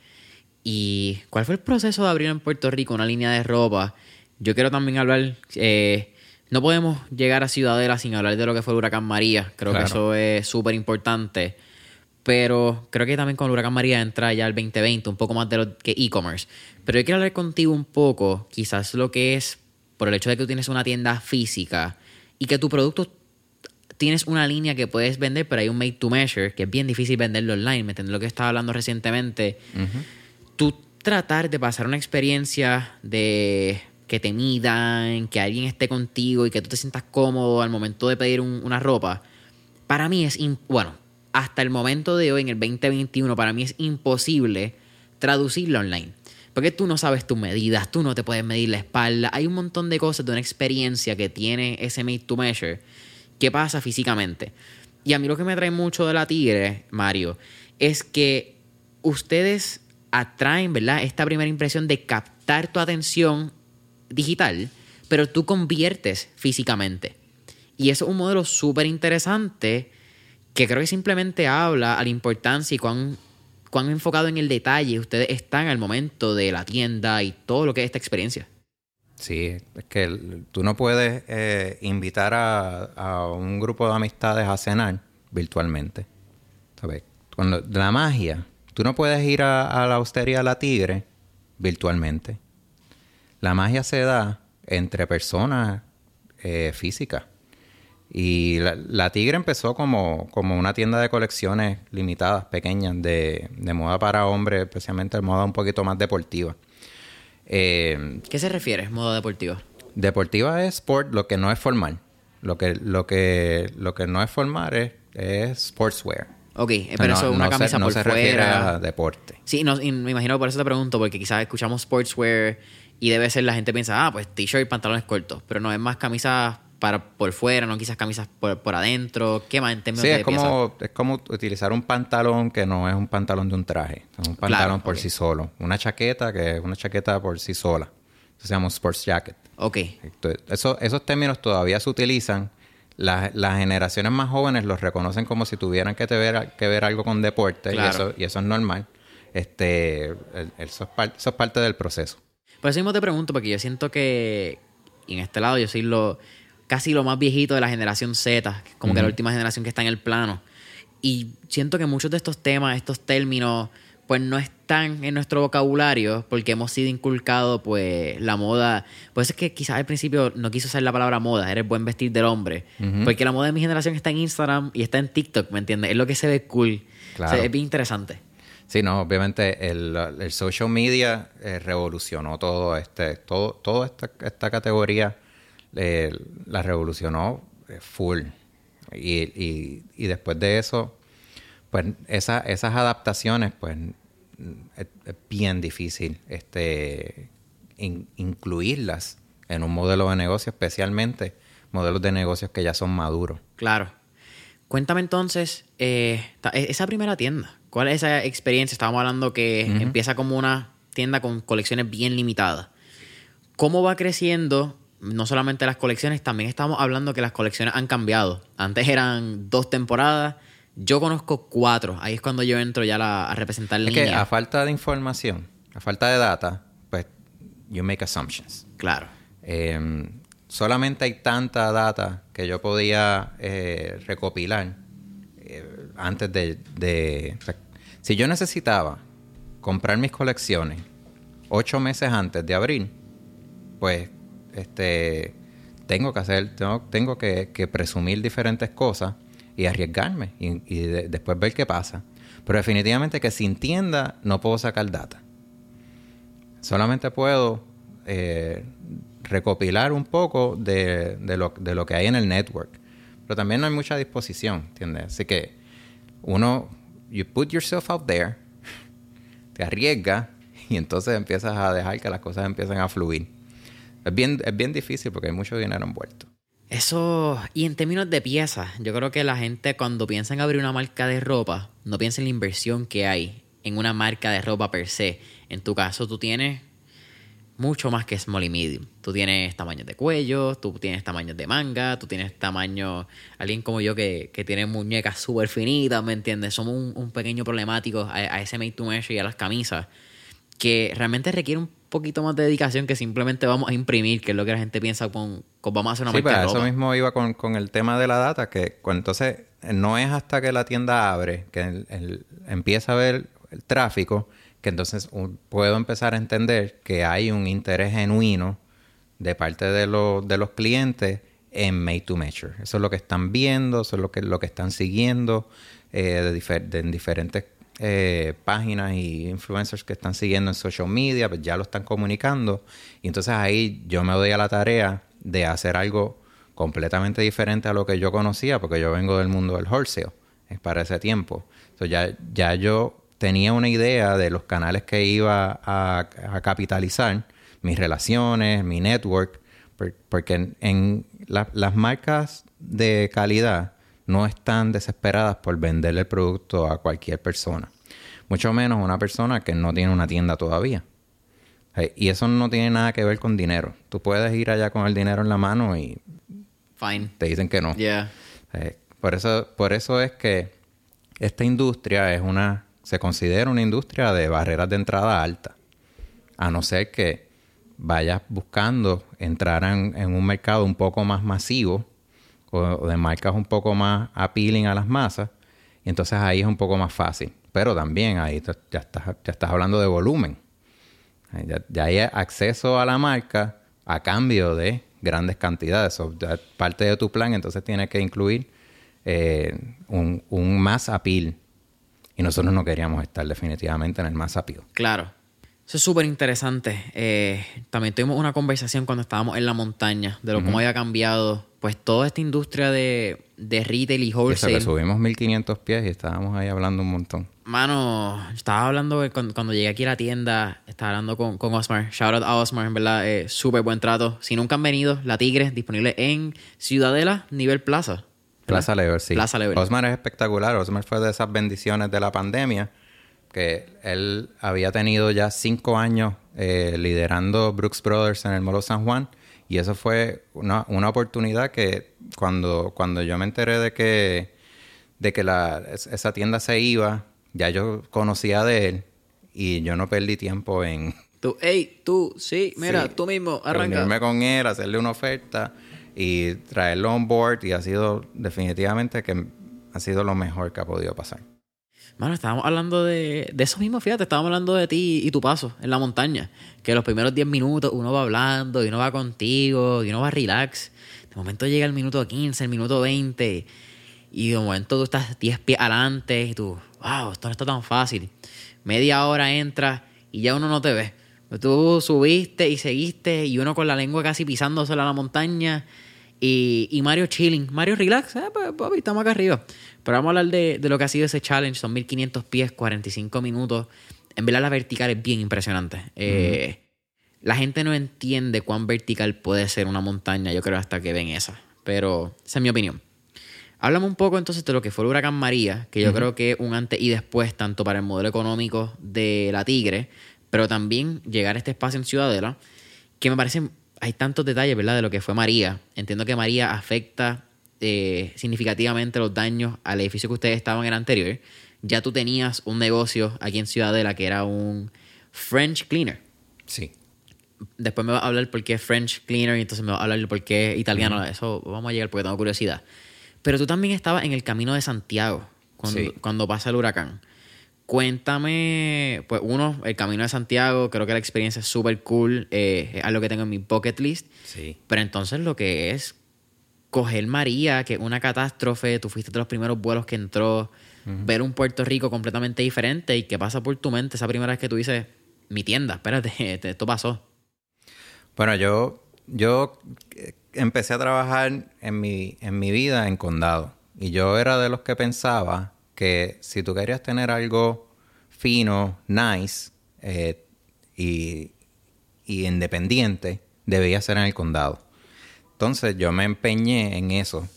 ¿Y cuál fue el proceso de abrir en Puerto Rico una línea de ropa? Yo quiero también hablar, eh, no podemos llegar a Ciudadela sin hablar de lo que fue el huracán María. Creo que eso es súper importante. Pero creo que también con el huracán María entra ya el 2020, un poco más de lo que e-commerce. Pero yo quiero hablar contigo un poco, quizás lo que es por el hecho de que tú tienes una tienda física y que tu producto tienes una línea que puedes vender, pero hay un made to measure, que es bien difícil venderlo online, ¿me entiendes? Lo que estaba hablando recientemente. Tú tratar de pasar una experiencia de que te midan, que alguien esté contigo y que tú te sientas cómodo al momento de pedir una ropa, para mí es, bueno, hasta el momento de hoy, en el 2021, para mí es imposible traducirlo online. Porque tú no sabes tus medidas, tú no te puedes medir la espalda. Hay un montón de cosas de una experiencia que tiene ese made to measure que pasa físicamente. Y a mí lo que me trae mucho de la Tigre, Mario, es que ustedes atraen, ¿verdad? Esta primera impresión de captar tu atención digital, pero tú conviertes físicamente. Y eso es un modelo súper interesante que creo que simplemente habla a la importancia y cuán cuán enfocado en el detalle ustedes están al momento de la tienda y todo lo que es esta experiencia. Sí, es que tú no puedes eh, invitar a, un grupo de amistades a cenar virtualmente. ¿Sabes? Cuando, la magia, tú no puedes ir a, la hostería La Tigre virtualmente. La magia se da entre personas eh, físicas. Y la, Tigre empezó como, como, una tienda de colecciones limitadas, pequeñas, de, moda para hombres, especialmente de moda un poquito más deportiva. Eh, ¿Qué se refiere, moda deportiva? Deportiva es sport, lo que no es formal. Lo que, lo que, lo que no es formal es, es sportswear. Ok, pero eso es una camisa por se fuera. a deporte. Sí, no, me imagino por eso te pregunto, porque quizás escuchamos sportswear y debe ser la gente piensa, ah, pues t-shirt y pantalones cortos, pero no es más camisa para por fuera, no quizás camisas por, por adentro. ¿Qué más en términos sí, es como, es como utilizar un pantalón que no es un pantalón de un traje. Es un pantalón por sí solo. Una chaqueta que es una chaqueta por sí sola. Eso se llama un sports jacket. Ok. eso, esos términos todavía se utilizan. Las, generaciones más jóvenes los reconocen como si tuvieran que, ver, que ver algo con deporte y, eso, y eso es normal. Este, eso, es eso es parte del proceso. Por eso mismo te pregunto, porque yo siento que en este lado yo soy lo casi lo más viejito de la generación Z, como que la última generación que está en el plano. Y siento que muchos de estos temas, estos términos, pues no están en nuestro vocabulario porque hemos sido inculcados, pues, la moda. Pues es que quizás al principio no quiso usar la palabra moda, era el buen vestir del hombre. Porque la moda de mi generación está en Instagram y está en TikTok, ¿me entiendes? Es lo que se ve cool. es bien interesante. Sí, no, obviamente el, social media eh, revolucionó todo este, todo, toda esta, esta categoría la revolucionó eh, full. Y, y, después de eso, pues esas adaptaciones, pues es, bien difícil este, incluirlas en un modelo de negocio, especialmente modelos de negocios que ya son maduros. Claro. Cuéntame entonces, eh, e, esa primera tienda, ¿cuál es esa experiencia? Estábamos hablando que empieza como una tienda con colecciones bien limitadas. ¿Cómo va creciendo no solamente las colecciones, también estamos hablando que las colecciones han cambiado. Antes eran dos temporadas, yo conozco cuatro. Ahí es cuando yo entro ya a representar es Que a falta de información, a falta de data, pues you make assumptions. Claro. Em, solamente hay tanta data que yo podía eh, recopilar eh, antes de... si yo necesitaba comprar mis colecciones ocho meses antes de abril, pues este, tengo que hacer, tengo, tengo que, presumir diferentes cosas y arriesgarme y, después ver qué pasa. Pero definitivamente que sin tienda no puedo sacar data. Solamente puedo eh, recopilar un poco de, lo, de lo que hay en el network. Pero también no hay mucha disposición, ¿entiendes? Así que uno, you put yourself out there, te arriesgas y entonces empiezas a dejar que las cosas empiecen a fluir. Es bien, es bien difícil porque hay mucho dinero envuelto. Eso, y en términos de piezas, yo creo que la gente cuando piensa en abrir una marca de ropa, no piensa en la inversión que hay en una marca de ropa per se. En tu caso, tú tienes mucho más que small y medium. Tú tienes tamaños de cuello, tú tienes tamaños de manga, tú tienes tamaño. Alguien como yo que, tiene muñecas súper finitas, ¿me entiendes? Somos un, pequeño problemático a, ese made to measure y a las camisas que realmente requiere un poquito más de dedicación que simplemente vamos a imprimir, que es lo que la gente piensa con, con vamos a hacer una sí, marca pues, eso mismo iba con, el tema de la data, que entonces no es hasta que la tienda abre, que empieza a ver el tráfico, que entonces puedo empezar a entender que hay un interés genuino de parte de, de los clientes en Made to Measure. Eso es lo que están viendo, eso es lo que, lo que están siguiendo eh, de, en diferentes eh, páginas y influencers que están siguiendo en social media, pues ya lo están comunicando. Y entonces ahí yo me doy a la tarea de hacer algo completamente diferente a lo que yo conocía, porque yo vengo del mundo del wholesale para ese tiempo. Entonces ya, ya yo tenía una idea de los canales que iba a, capitalizar, mis relaciones, mi network, porque en, las marcas de calidad no están desesperadas por venderle el producto a cualquier persona. Mucho menos una persona que no tiene una tienda todavía. Eh, y eso no tiene nada que ver con dinero. Tú puedes ir allá con el dinero en la mano y Fine. te dicen que no. Yeah. Eh, por, eso, por eso es que esta industria es una se considera una industria de barreras de entrada alta, a no ser que vayas buscando entrar en, un mercado un poco más masivo o, de marcas un poco más appealing a las masas, y entonces ahí es un poco más fácil. Pero también ahí ya estás, ya estás hablando de volumen. Ya, hay acceso a la marca a cambio de grandes cantidades. parte de tu plan entonces tiene que incluir eh, un, un más appeal y nosotros no queríamos estar definitivamente en el más rápido. Claro. Eso es súper interesante. Eh, también tuvimos una conversación cuando estábamos en la montaña de lo cómo había cambiado pues toda esta industria de, de retail y wholesale. Y que subimos 1500 pies y estábamos ahí hablando un montón. Mano, estaba hablando cuando, llegué aquí a la tienda, estaba hablando con, con Osmar. Shout out a Osmar, en verdad, eh, súper buen trato. Si nunca han venido, La Tigre, disponible en Ciudadela, nivel plaza. Plaza Lever, sí. Plaza Lever. Osmar es espectacular. Osmar fue de esas bendiciones de la pandemia que él había tenido ya cinco años eh, liderando Brooks Brothers en el Molo San Juan y eso fue una, una, oportunidad que cuando, cuando yo me enteré de que, de que la, esa tienda se iba, ya yo conocía de él y yo no perdí tiempo en... Tú, hey, tú, sí, mira, tú mismo, arranca. Reunirme con él, hacerle una oferta y traerlo on board y ha sido definitivamente que ha sido lo mejor que ha podido pasar. Bueno, estábamos hablando de, de eso mismo, fíjate, estábamos hablando de ti y tu paso en la montaña. Que los primeros 10 minutos uno va hablando y uno va contigo y uno va relax. De momento llega el minuto 15, el minuto 20 y de momento tú estás 10 pies adelante y tú, wow, esto no está tan fácil. Media hora entras y ya uno no te ve. Tú subiste y seguiste y uno con la lengua casi pisándose a la montaña y, Mario chilling. Mario relax, eh, pues, papi, estamos acá arriba. Pero vamos a hablar de, lo que ha sido ese challenge. Son 1500 pies, 45 minutos. En verdad la vertical es bien impresionante. Eh, la gente no entiende cuán vertical puede ser una montaña, yo creo, hasta que ven esa. Pero esa es mi opinión. Háblame un poco entonces de lo que fue el huracán María, que yo creo que un antes y después, tanto para el modelo económico de la Tigre, pero también llegar a este espacio en Ciudadela, que me parece, hay tantos detalles, ¿verdad?, de lo que fue María. Entiendo que María afecta eh, significativamente los daños al edificio que ustedes estaban en el anterior. Ya tú tenías un negocio aquí en Ciudadela que era un French Cleaner. Sí. Después me va a hablar por qué French Cleaner y entonces me va a hablar por qué italiano. Eso vamos a llegar porque tengo curiosidad. Pero tú también estabas en el camino de Santiago cuando, cuando pasa el huracán. Cuéntame, pues uno, el Camino de Santiago, creo que la experiencia es súper cool, eh, es algo que tengo en mi bucket list. Sí. Pero entonces lo que es coger María, que es una catástrofe, tú fuiste de los primeros vuelos que entró, ver un Puerto Rico completamente diferente y qué pasa por tu mente esa primera vez que tú dices, mi tienda, espérate, esto pasó. Bueno, yo yo eh, empecé a trabajar en mi, en mi vida en condado. Y yo era de los que pensaba que si tú querías tener algo fino, nice eh, y, independiente, debía ser en el condado. Entonces yo me empeñé en eso.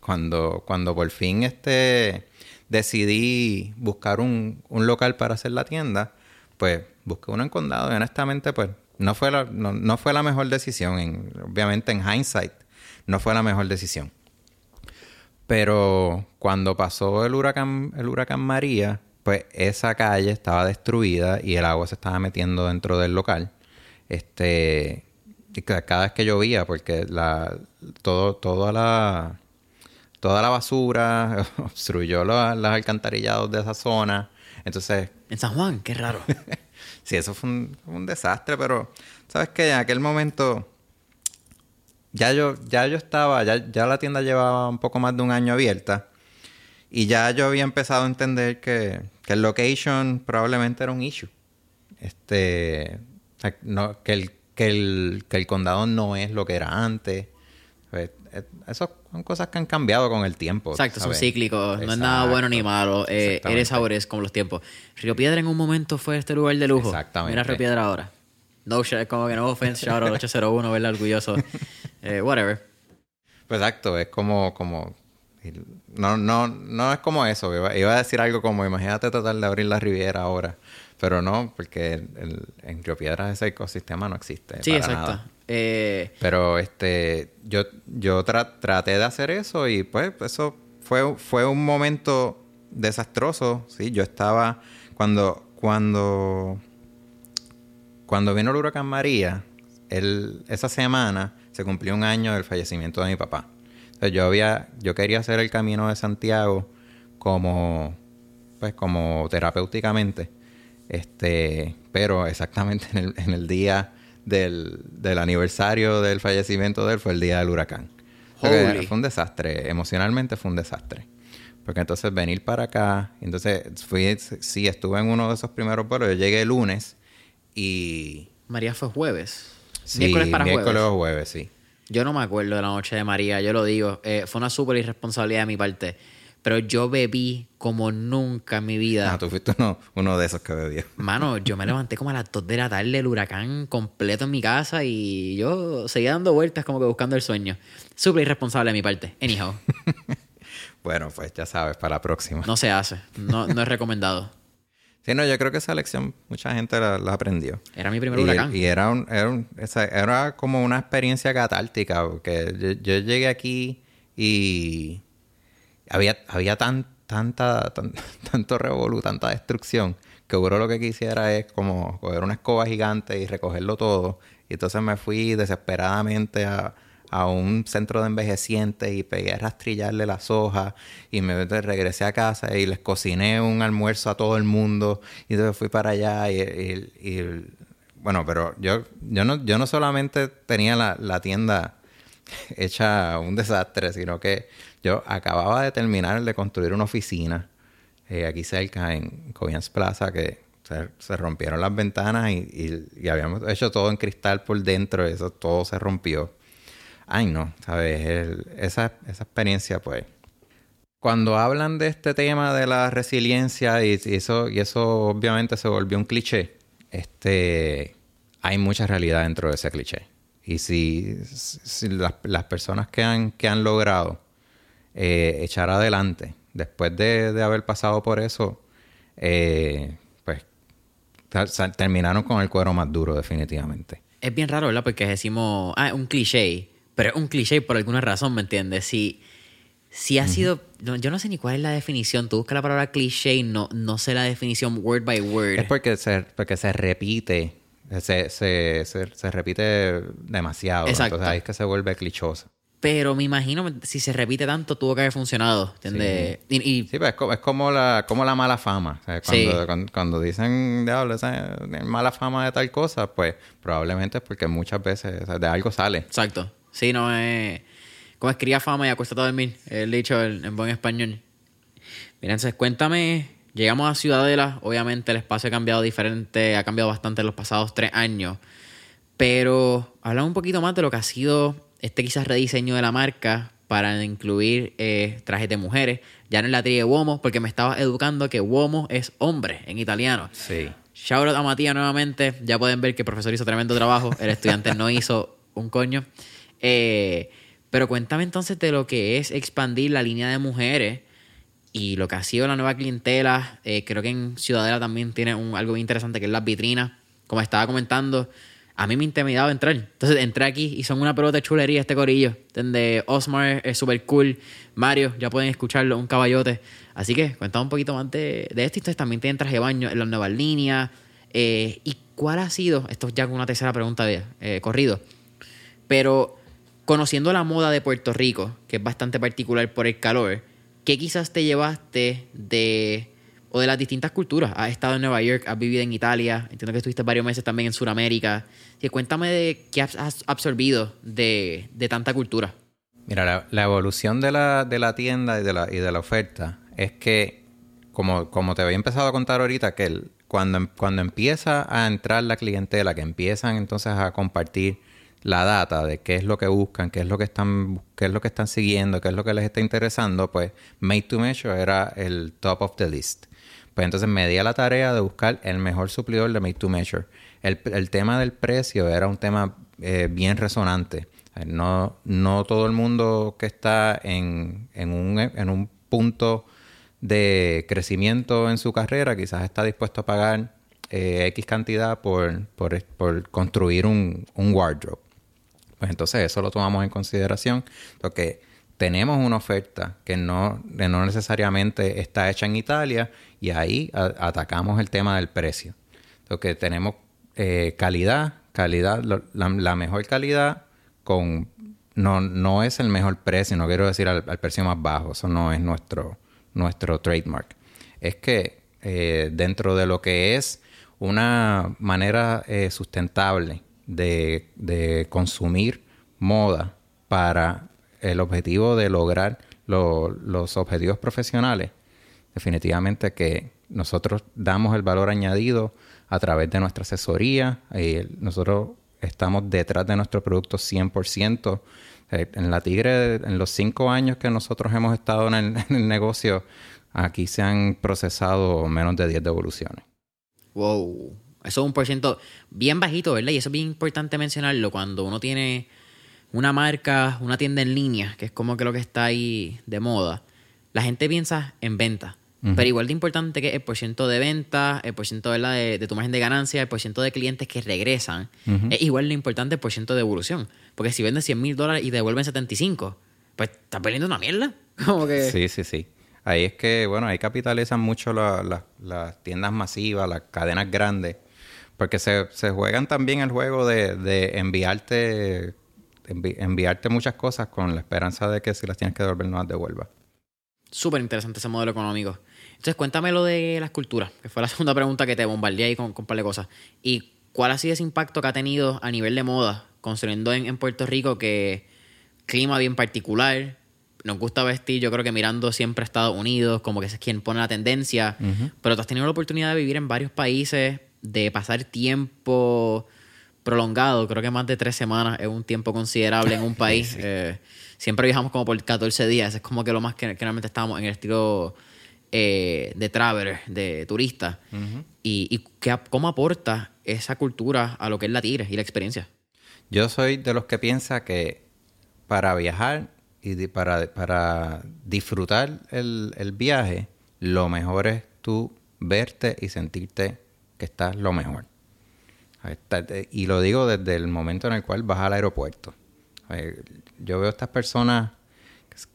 Cuando, cuando por fin este, decidí buscar un, un local para hacer la tienda, pues busqué uno en condado y honestamente pues no fue la, no, no fue la mejor decisión. En, obviamente en hindsight no fue la mejor decisión. Pero cuando pasó el huracán, el huracán María, pues esa calle estaba destruida y el agua se estaba metiendo dentro del local. Este, cada vez que llovía, porque la, todo, toda la, toda la basura obstruyó los, los alcantarillados de esa zona. Entonces. En San Juan, qué raro. sí, eso fue un, un, desastre, pero sabes que en aquel momento ya yo, ya yo estaba, ya, ya la tienda llevaba un poco más de un año abierta. Y ya yo había empezado a entender que, que el location probablemente era un issue. Este. No, que el que el, que el condado no es lo que era antes. Pues, esas son cosas que han cambiado con el tiempo. Exacto, son cíclicos. No es nada bueno ni malo. Eh, eres ahora es como los tiempos. Río Piedra en un momento fue este lugar de lujo. Exactamente. Mira Río Piedra ahora. No, como que no offense, shout out 801, ¿verdad? Orgulloso. eh, whatever. Pues exacto, es como, como no, no, no es como eso. Iba, iba, a decir algo como, imagínate tratar de abrir la Riviera ahora. Pero no, porque el, en Río Piedras ese ecosistema no existe. Sí, exacto. Eh... Pero este, yo, yo traté de hacer eso y pues eso fue, fue un momento desastroso. Sí, yo estaba cuando, cuando, cuando vino el huracán María, el, esa semana se cumplió un año del fallecimiento de mi papá. Entonces yo había, yo quería hacer el camino de Santiago como, pues como terapéuticamente este, pero exactamente en el, en el día del, del, aniversario del fallecimiento de él fue el día del huracán. Fue un desastre, emocionalmente fue un desastre. Porque entonces venir para acá, entonces fui, sí, estuve en uno de esos primeros vuelos, yo llegué el lunes y... María fue jueves. Sí, miércoles para miércoles jueves. jueves, sí. Yo no me acuerdo de la noche de María, yo lo digo. Eh, fue una súper irresponsabilidad de mi parte. Pero yo bebí como nunca en mi vida. Ah, tú fuiste uno, uno de esos que bebió. Mano, yo me levanté como a las 2 de la tarde, el huracán completo en mi casa y yo seguía dando vueltas como que buscando el sueño. Súper irresponsable de mi parte. Anyhow. bueno, pues ya sabes, para la próxima. No se hace. No, no es recomendado. Sí, no, yo creo que esa lección mucha gente la, la aprendió. Era mi primer y, huracán. Y era, un, era, un, esa, era como una experiencia catártica, porque yo, yo llegué aquí y había, había tan, tanta, tan, tanto revolú, tanta destrucción, que uno lo que quisiera es como coger una escoba gigante y recogerlo todo. Y entonces me fui desesperadamente a, a un centro de envejecientes y pegué a rastrillarle las hojas y me regresé a casa y les cociné un almuerzo a todo el mundo y entonces fui para allá y, bueno, pero yo, yo, no, yo no solamente tenía la, la tienda hecha un desastre, sino que yo acababa de terminar de construir una oficina eh, aquí cerca en Covians Plaza que se, rompieron las ventanas y, y, y, habíamos hecho todo en cristal por dentro y eso todo se rompió. Ay, no, ¿sabes? Esa, esa experiencia, pues. Cuando hablan de este tema de la resiliencia y, eso, y eso obviamente se volvió un cliché, este, hay mucha realidad dentro de ese cliché. Y si, si las, las, personas que han, que han logrado eh, echar adelante. Después de, de, haber pasado por eso, eh, pues terminaron con el cuero más duro, definitivamente. Es bien raro, ¿verdad? Porque decimos, ah, un cliché, pero es un cliché por alguna razón, ¿me entiendes? Si, si ha uh -huh. sido, no, yo no sé ni cuál es la definición, tú buscas la palabra cliché y no, no sé la definición word by word. Es porque se, porque se repite, se, se, se, se repite demasiado, Exacto. entonces ahí es que se vuelve clichosa. Pero me imagino, si se repite tanto, tuvo que haber funcionado. ¿Entiendes? Sí, y, y... sí pues es, como, es como, la, como la mala fama. O sea, cuando, sí. cuando, cuando, dicen, diablo, mala fama de tal cosa, pues probablemente es porque muchas veces o sea, de algo sale. Exacto. Sí, no es... Como es cría fama y acuesta todo dormir. El dicho en, en buen español. Miren, cuéntame... Llegamos a Ciudadela. Obviamente el espacio ha cambiado diferente. Ha cambiado bastante en los pasados tres años. Pero hablamos un poquito más de lo que ha sido este quizás rediseño de la marca para incluir eh, trajes de mujeres. Ya no es la tría de Uomo, porque me estaba educando que Uomo es hombre en italiano. Sí. Shout out a Matías nuevamente. Ya pueden ver que el profesor hizo tremendo trabajo. El estudiante no hizo un coño. Eh, pero cuéntame entonces de lo que es expandir la línea de mujeres y lo que ha sido la nueva clientela. Eh, creo que en Ciudadela también tiene un, algo bien interesante que es las vitrinas. Como estaba comentando, a mí me intimidaba entrar. Entonces entré aquí y son una pelota de chulería este corillo. Donde Osmar es súper cool. Mario, ya pueden escucharlo, un caballote. Así que cuéntame un poquito más de, de esto. Ustedes también tienen traje de baño en las nuevas líneas. Eh, ¿Y cuál ha sido? Esto es ya una tercera pregunta de eh, corrido. Pero conociendo la moda de Puerto Rico, que es bastante particular por el calor, ¿qué quizás te llevaste de o de las distintas culturas? Has estado en Nueva York, has vivido en Italia, entiendo que estuviste varios meses también en Sudamérica. Sí, cuéntame de qué has absorbido de, de tanta cultura. Mira, la, evolución de la, de la, tienda y de la, y de la oferta es que, como, como te había empezado a contar ahorita, que cuando, cuando empieza a entrar la clientela, que empiezan entonces a compartir la data de qué es lo que buscan, qué es lo que están, qué es lo que están siguiendo, qué es lo que les está interesando, pues Made to Measure era el top of the list. Pues entonces me di a la tarea de buscar el mejor suplidor de Made to Measure. El, tema del precio era un tema eh, bien resonante. No, no todo el mundo que está en, en, un, en un punto de crecimiento en su carrera quizás está dispuesto a pagar eh, X cantidad por, por, por construir un, un wardrobe. Pues entonces eso lo tomamos en consideración porque tenemos una oferta que no, no necesariamente está hecha en Italia y ahí atacamos el tema del precio. Entonces tenemos eh, calidad, calidad, la, mejor calidad con... No, no es el mejor precio, no quiero decir al, al, precio más bajo, eso no es nuestro, nuestro trademark. Es que eh, dentro de lo que es una manera eh, sustentable de, de, consumir moda para el objetivo de lograr lo, los objetivos profesionales, definitivamente que nosotros damos el valor añadido a través de nuestra asesoría. Eh, nosotros estamos detrás de nuestro producto 100%. Eh, en la Tigre, en los cinco años que nosotros hemos estado en el, en el negocio, aquí se han procesado menos de 10 devoluciones. Wow. Eso es un por ciento bien bajito, ¿verdad? Y eso es bien importante mencionarlo cuando uno tiene una marca, una tienda en línea, que es como que lo que está ahí de moda. La gente piensa en venta. Pero igual de importante que el porcentaje de venta, el porcentaje de, de, tu margen de ganancia, el porcentaje de clientes que regresan, uh -huh. es igual de importante el porcentaje de evolución. Porque si vendes 100 mil dólares y te devuelven 75, pues estás perdiendo una mierda. Como que... Sí, sí, sí. Ahí es que, bueno, ahí capitalizan mucho las la, la tiendas masivas, las cadenas grandes, porque se, se juegan también el juego de, de enviarte, envi enviarte muchas cosas con la esperanza de que si las tienes que devolver no las devuelvas. Súper interesante ese modelo económico. Entonces, cuéntame lo de las culturas, que fue la segunda pregunta que te bombardeé ahí con, con un par de cosas. ¿Y cuál ha sido ese impacto que ha tenido a nivel de moda, construyendo en, en Puerto Rico que clima bien particular, nos gusta vestir, yo creo que mirando siempre a Estados Unidos, como que es quien pone la tendencia, uh -huh. pero tú has tenido la oportunidad de vivir en varios países, de pasar tiempo prolongado, creo que más de tres semanas es un tiempo considerable en un país. sí. eh, siempre viajamos como por 14 días, es como que lo más que, que realmente estábamos en el estilo eh, de traveler, de turista. Uh -huh. ¿Y, y qué, cómo aporta esa cultura a lo que es la tigre y la experiencia? Yo soy de los que piensa que para viajar y para, para disfrutar el, el viaje, lo mejor es tú verte y sentirte que estás lo mejor. Y lo digo desde el momento en el cual vas al aeropuerto. Yo veo estas personas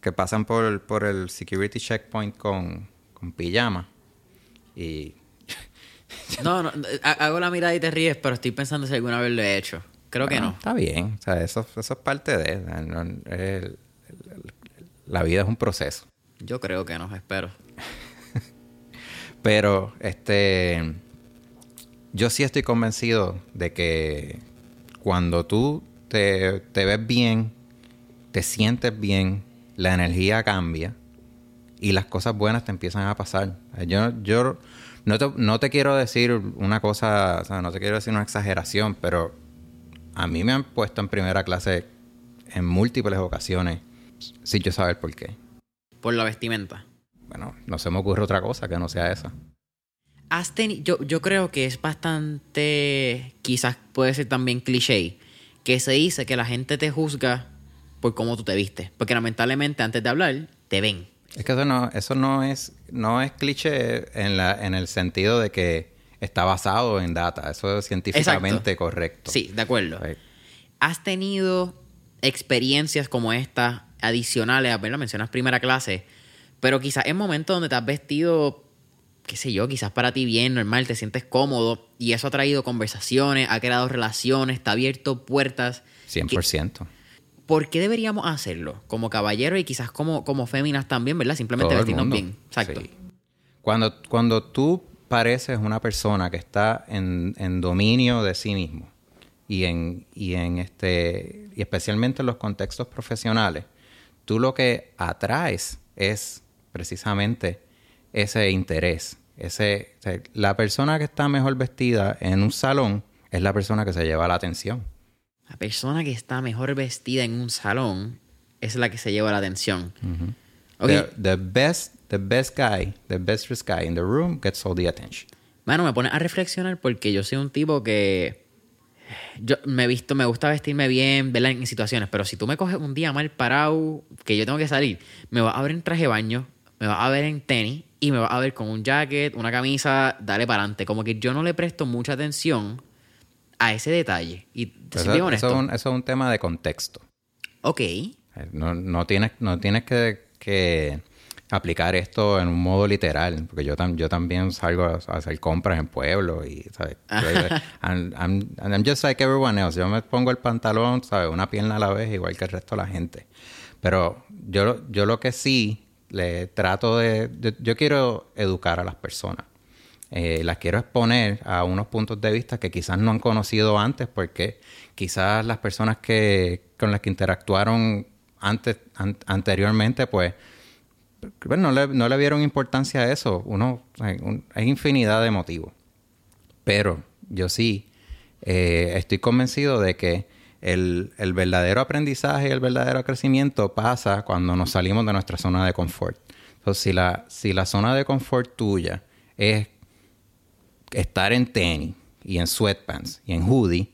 que pasan por, por el security checkpoint con, con pijama y... no, no, hago la mirada y te ríes, pero estoy pensando si alguna vez lo he hecho. Creo que bueno, no. Está bien, o sea, eso, eso es parte de... No, el, la vida es un proceso. Yo creo que no, espero. Pero, este... Yo sí estoy convencido de que cuando tú te, te ves bien, te sientes bien, la energía cambia y las cosas buenas te empiezan a pasar. Yo, yo no, te, no te quiero decir una cosa, o sea, no te quiero decir una exageración, pero a mí me han puesto en primera clase en múltiples ocasiones sin yo saber por qué. Por la vestimenta. Bueno, no se me ocurre otra cosa que no sea esa. Has yo, yo creo que es bastante, quizás puede ser también cliché, que se dice que la gente te juzga por cómo tú te vistes. Porque lamentablemente antes de hablar, te ven. Es que eso no, eso no es, no es cliché en, la, en el sentido de que está basado en data. Eso es científicamente correcto. Sí, de acuerdo. ¿Has tenido experiencias como esta adicionales? A ver, mencionas primera clase, pero quizás en momentos donde te has vestido, qué sé yo, quizás para ti bien, normal, te sientes cómodo y eso ha traído conversaciones, ha creado relaciones, te ha abierto puertas. 100%. ¿Por qué deberíamos hacerlo? Como caballero y quizás como, como féminas también, ¿verdad? Simplemente vestirnos bien. Exacto. Cuando, cuando tú pareces una persona que está en, dominio de sí mismo y en, y en este y especialmente en los contextos profesionales, tú lo que atraes es precisamente ese interés. Ese, la persona que está mejor vestida en un salón es la persona que se lleva la atención. La persona que está mejor vestida en un salón es la que se lleva la atención. the, best, the best guy, the best dressed guy in the room gets all the attention. Mano, me pone a reflexionar porque yo soy un tipo que yo me he visto, me gusta vestirme bien, verla en situaciones, pero si tú me coges un día mal parado, que yo tengo que salir, me vas a ver en traje de baño, me vas a ver en tenis y me vas a ver con un jacket, una camisa, dale para adelante. Como que yo no le presto mucha atención a ese detalle. Y eso, es un, eso, es un, tema de contexto. Ok. No, no tienes, no tienes que, aplicar esto en un modo literal, porque yo, yo también salgo a, hacer compras en pueblo y, ¿sabes? I'm, I'm, just like everyone else. Yo me pongo el pantalón, ¿sabes? Una pierna a la vez, igual que el resto de la gente. Pero yo, yo lo que sí le trato de... yo quiero educar a las personas. Eh, las quiero exponer a unos puntos de vista que quizás no han conocido antes porque quizás las personas que con las que interactuaron antes anteriormente pues, pues no, le, vieron importancia a eso uno hay, infinidad de motivos pero yo sí eh, estoy convencido de que el, verdadero aprendizaje y el verdadero crecimiento pasa cuando nos salimos de nuestra zona de confort. Entonces, si la, si la zona de confort tuya es estar en tenis y en sweatpants y en hoodie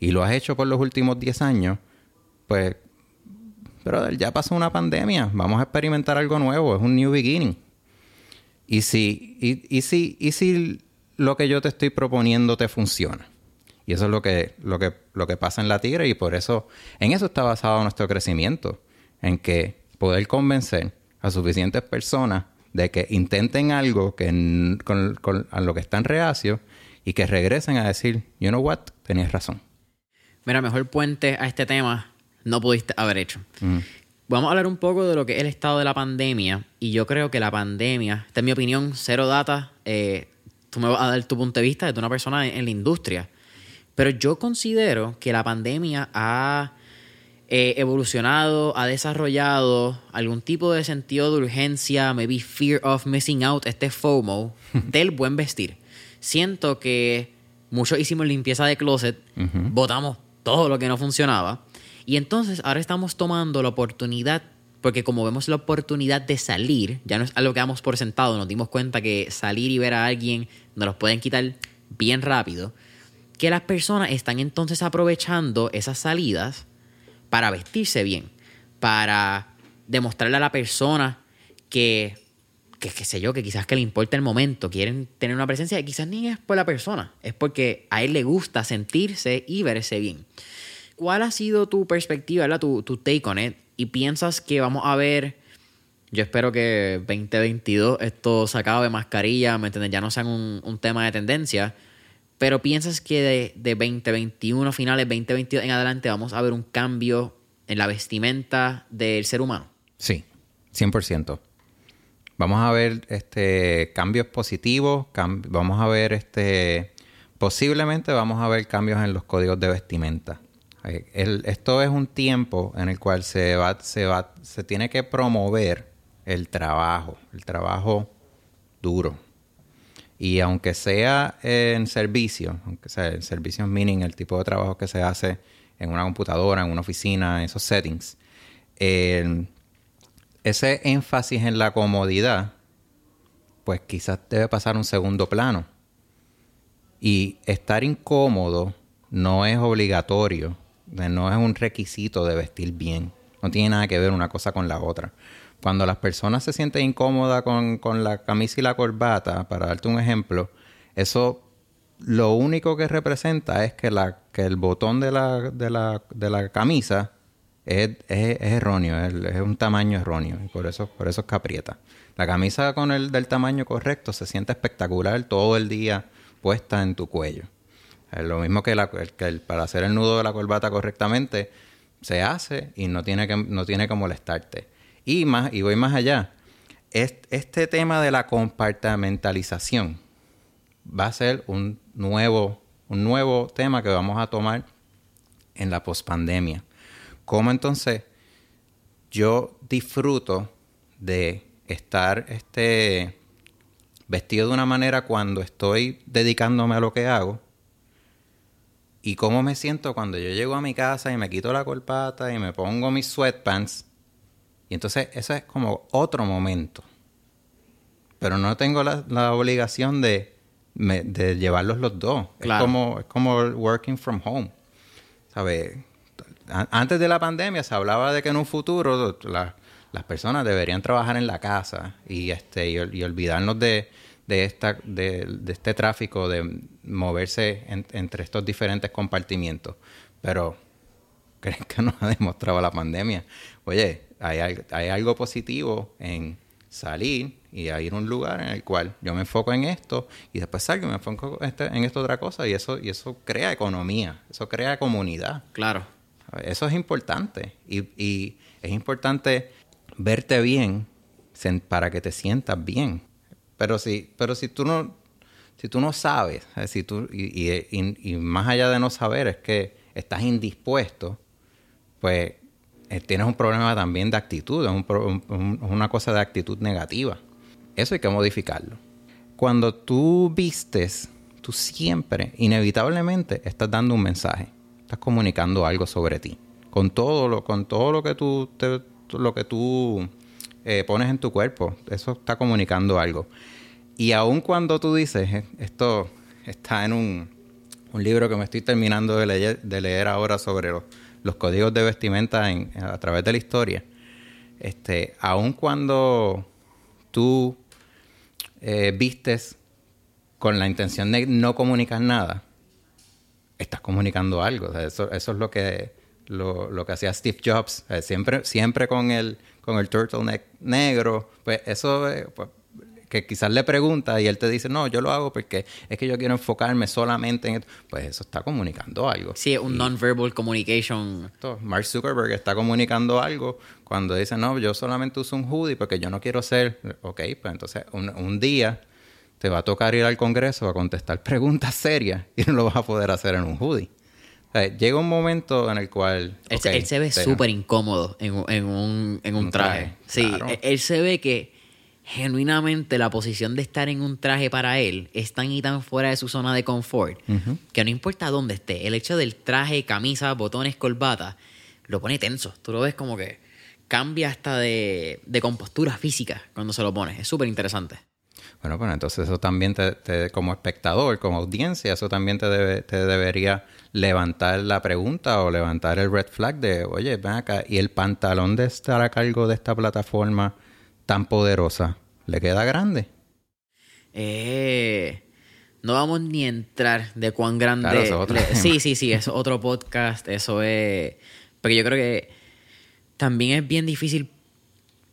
y lo has hecho por los últimos 10 años, pues, pero ya pasó una pandemia, vamos a experimentar algo nuevo, es un new beginning. Y si, y, y si, y si lo que yo te estoy proponiendo te funciona. Y eso es lo que, lo que, lo que pasa en la tigre y por eso, en eso está basado nuestro crecimiento, en que poder convencer a suficientes personas de que intenten algo que con, a lo que están reacios y que regresen a decir, you know what, tenías razón. Mira, mejor puente a este tema no pudiste haber hecho. Mm. Vamos a hablar un poco de lo que es el estado de la pandemia. Y yo creo que la pandemia, esta es mi opinión, cero data. Eh, tú me vas a dar tu punto de vista de una persona en la industria. Pero yo considero que la pandemia ha eh, evolucionado, ha desarrollado algún tipo de sentido de urgencia, maybe fear of missing out, este FOMO, del buen vestir. Siento que muchos hicimos limpieza de closet, botamos todo lo que no funcionaba, y entonces ahora estamos tomando la oportunidad, porque como vemos la oportunidad de salir, ya no es algo que damos por sentado, nos dimos cuenta que salir y ver a alguien nos los pueden quitar bien rápido, que las personas están entonces aprovechando esas salidas para vestirse bien, para demostrarle a la persona que, que, qué sé yo, que quizás que le importa el momento, quieren tener una presencia que quizás ni es por la persona, es porque a él le gusta sentirse y verse bien. ¿Cuál ha sido tu perspectiva, Tu, tu take on it? ¿Y piensas que vamos a ver, yo espero que 2022 esto sacado de mascarilla, ¿me entiendes? Ya no sean un, un tema de tendencia, pero piensas que de, de 2021, finales 2022 en adelante, vamos a ver un cambio en la vestimenta del ser humano. Sí, 100%. Vamos a ver este, cambios positivos, vamos a ver este, posiblemente vamos a ver cambios en los códigos de vestimenta. Eh, esto es un tiempo en el cual se va, se va, se tiene que promover el trabajo, el trabajo duro, Y aunque sea en servicio, aunque sea en servicios meaning, el tipo de trabajo que se hace en una computadora, en una oficina, en esos settings, ese énfasis en la comodidad, pues quizás debe pasar a un segundo plano. Y estar incómodo no es obligatorio, no es un requisito de vestir bien. No tiene nada que ver una cosa con la otra. Cuando las personas se sienten incómodas con, la camisa y la corbata, para darte un ejemplo, eso lo único que representa es que, la, que el botón de la, de la, de la camisa es, erróneo, es, un tamaño erróneo y por eso, por eso es que aprieta. La camisa con el del tamaño correcto se siente espectacular todo el día puesta en tu cuello. Es lo mismo que, para hacer el nudo de la corbata correctamente se hace y no tiene que, no tiene que molestarte. Y, más, y voy más allá. Este tema de la compartimentalización va a ser un nuevo, un nuevo tema que vamos a tomar en la pospandemia. ¿Cómo entonces yo disfruto de estar este, vestido de una manera cuando estoy dedicándome a lo que hago? ¿Y cómo me siento cuando yo llego a mi casa y me quito la corbata y me pongo mis sweatpants y entonces ese es como otro momento. Pero no tengo la, obligación de, de, llevarlos los dos. Es, como, es como working from home. ¿Sabes? Antes de la pandemia se hablaba de que en un futuro las personas deberían trabajar en la casa y, este, y, olvidarnos de, de, esta, de, de, este tráfico, de moverse entre estos diferentes compartimientos. Pero, ¿creen que nos ha demostrado la pandemia? Oye, hay, algo positivo en salir y ir a un lugar en el cual yo me enfoco en esto y después salgo y me enfoco en, este, en esta otra cosa y eso, y eso crea economía, eso crea comunidad. Claro. Eso es importante y, y es importante verte bien para que te sientas bien. Pero si, pero si tú no, si tú no sabes, si tú, y, y, y, más allá de no saber, es que estás indispuesto, pues eh, tienes un problema también de actitud, es una cosa de actitud negativa. Eso hay que modificarlo. Cuando tú vistes, tú siempre, inevitablemente, estás dando un mensaje, estás comunicando algo sobre ti. Con todo lo, con todo lo que tú, lo que tú eh, pones en tu cuerpo, eso está comunicando algo. Y aun cuando tú dices, eh, esto está en un, un libro que me estoy terminando de leer, de leer ahora sobre los los códigos de vestimenta a través de la historia, este, aun cuando tú eh, vistes con la intención de no comunicar nada, estás comunicando algo. eso, eso es lo que, lo, que hacía Steve Jobs, siempre, siempre con el, con el turtleneck negro. Pues eso, eh, pues, que quizás le pregunta y él te dice, no, yo lo hago porque es que yo quiero enfocarme solamente en esto. Pues eso está comunicando algo. Sí, un non-verbal communication. Mark Zuckerberg está comunicando algo cuando dice, no, yo solamente uso un hoodie porque yo no quiero ser, ok, pues entonces un, día te va a tocar ir al Congreso a contestar preguntas serias y no lo vas a poder hacer en un hoodie. llega un momento en el cual... Él, se ve súper incómodo en, un, en un, traje. Sí, él se ve que genuinamente la posición de estar en un traje para él es tan y tan fuera de su zona de confort que no importa dónde esté, el hecho del traje, camisa, botones, corbata, lo pone tenso. Tú lo ves como que cambia hasta de, compostura física cuando se lo pone. Es súper interesante. Bueno, pues entonces eso también te, como espectador, como audiencia, eso también te, debe, te debería levantar la pregunta o levantar el red flag de, oye, ven acá, ¿y el pantalón de estar a cargo de esta plataforma? Tan poderosa, ¿le queda grande? Eh, no vamos ni a entrar de cuán grande. sí, sí, sí, es otro podcast, eso es. Porque yo creo que también es bien difícil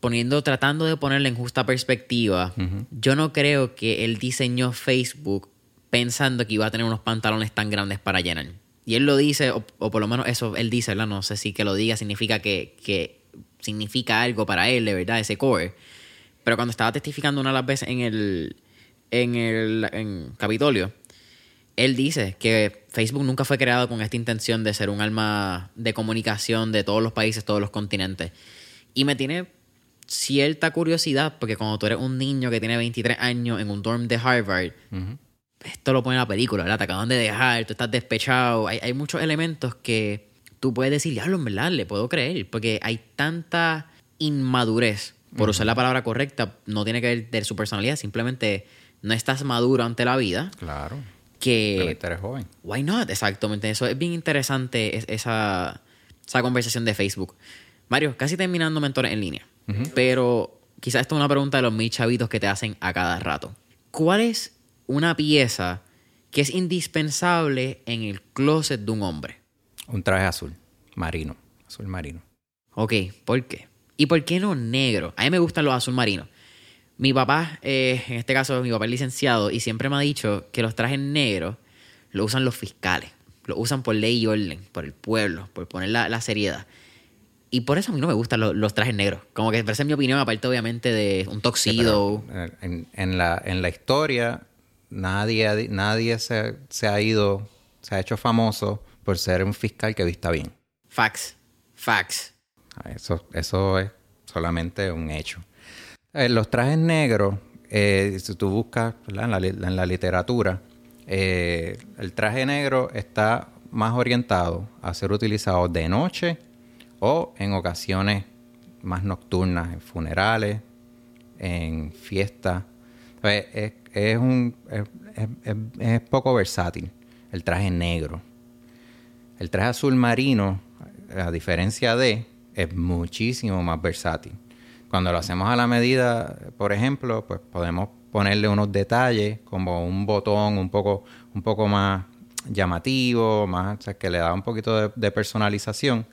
poniendo, tratando de ponerle en justa perspectiva. Yo no creo que él diseñó Facebook pensando que iba a tener unos pantalones tan grandes para llenar. Y él lo dice, o, por lo menos eso él dice, ¿verdad? No sé si que lo diga significa que, que significa algo para él, de verdad, ese core. Pero cuando estaba testificando una de las veces en el, en el Capitolio, él dice que Facebook nunca fue creado con esta intención de ser un alma de comunicación de todos los países, todos los continentes. Y me tiene cierta curiosidad, porque cuando tú eres un niño que tiene 23 años en un dorm de Harvard, esto lo pone en la película, ¿verdad? Te acaban de dejar, tú estás despechado. Hay, hay muchos elementos que tú puedes decir, diablo, en verdad, le puedo creer, porque hay tanta inmadurez, por usar la palabra correcta, no tiene que ver de su personalidad, simplemente no estás maduro ante la vida. Claro. Que. Pero eres joven. Why not? Exactamente. Eso es bien interesante, es- esa, esa conversación de Facebook. Mario, casi terminando mentores en línea. Pero quizás esto es una pregunta de los mil chavitos que te hacen a cada rato. ¿Cuál es una pieza que es indispensable en el closet de un hombre? Un traje azul, marino, azul marino. Ok, ¿por qué? ¿Y por qué no negro? A mí me gustan los azul marinos. Mi papá, eh, en este caso, mi papá es licenciado y siempre me ha dicho que los trajes negros los usan los fiscales. Los usan por ley y orden, por el pueblo, por poner la, la seriedad. Y por eso a mí no me gustan los, los trajes negros. Como que, es mi opinión, aparte obviamente de un toxido. Eh, en, en la, en la historia, nadie, nadie se, se ha ido, se ha hecho famoso por ser un fiscal que vista bien. Facts. Facts. Eso, eso es solamente un hecho. Eh, los trajes negros, eh, si tú buscas en, la, li- en la literatura, eh, el traje negro está más orientado a ser utilizado de noche o en ocasiones más nocturnas, en funerales, en fiestas. Es, es un, es poco versátil el traje negro. El traje azul marino, a diferencia de, es muchísimo más versátil. Cuando lo hacemos a la medida, por ejemplo, pues podemos ponerle unos detalles como un botón un poco, un poco más llamativo, más, o sea, que le da un poquito de, personalización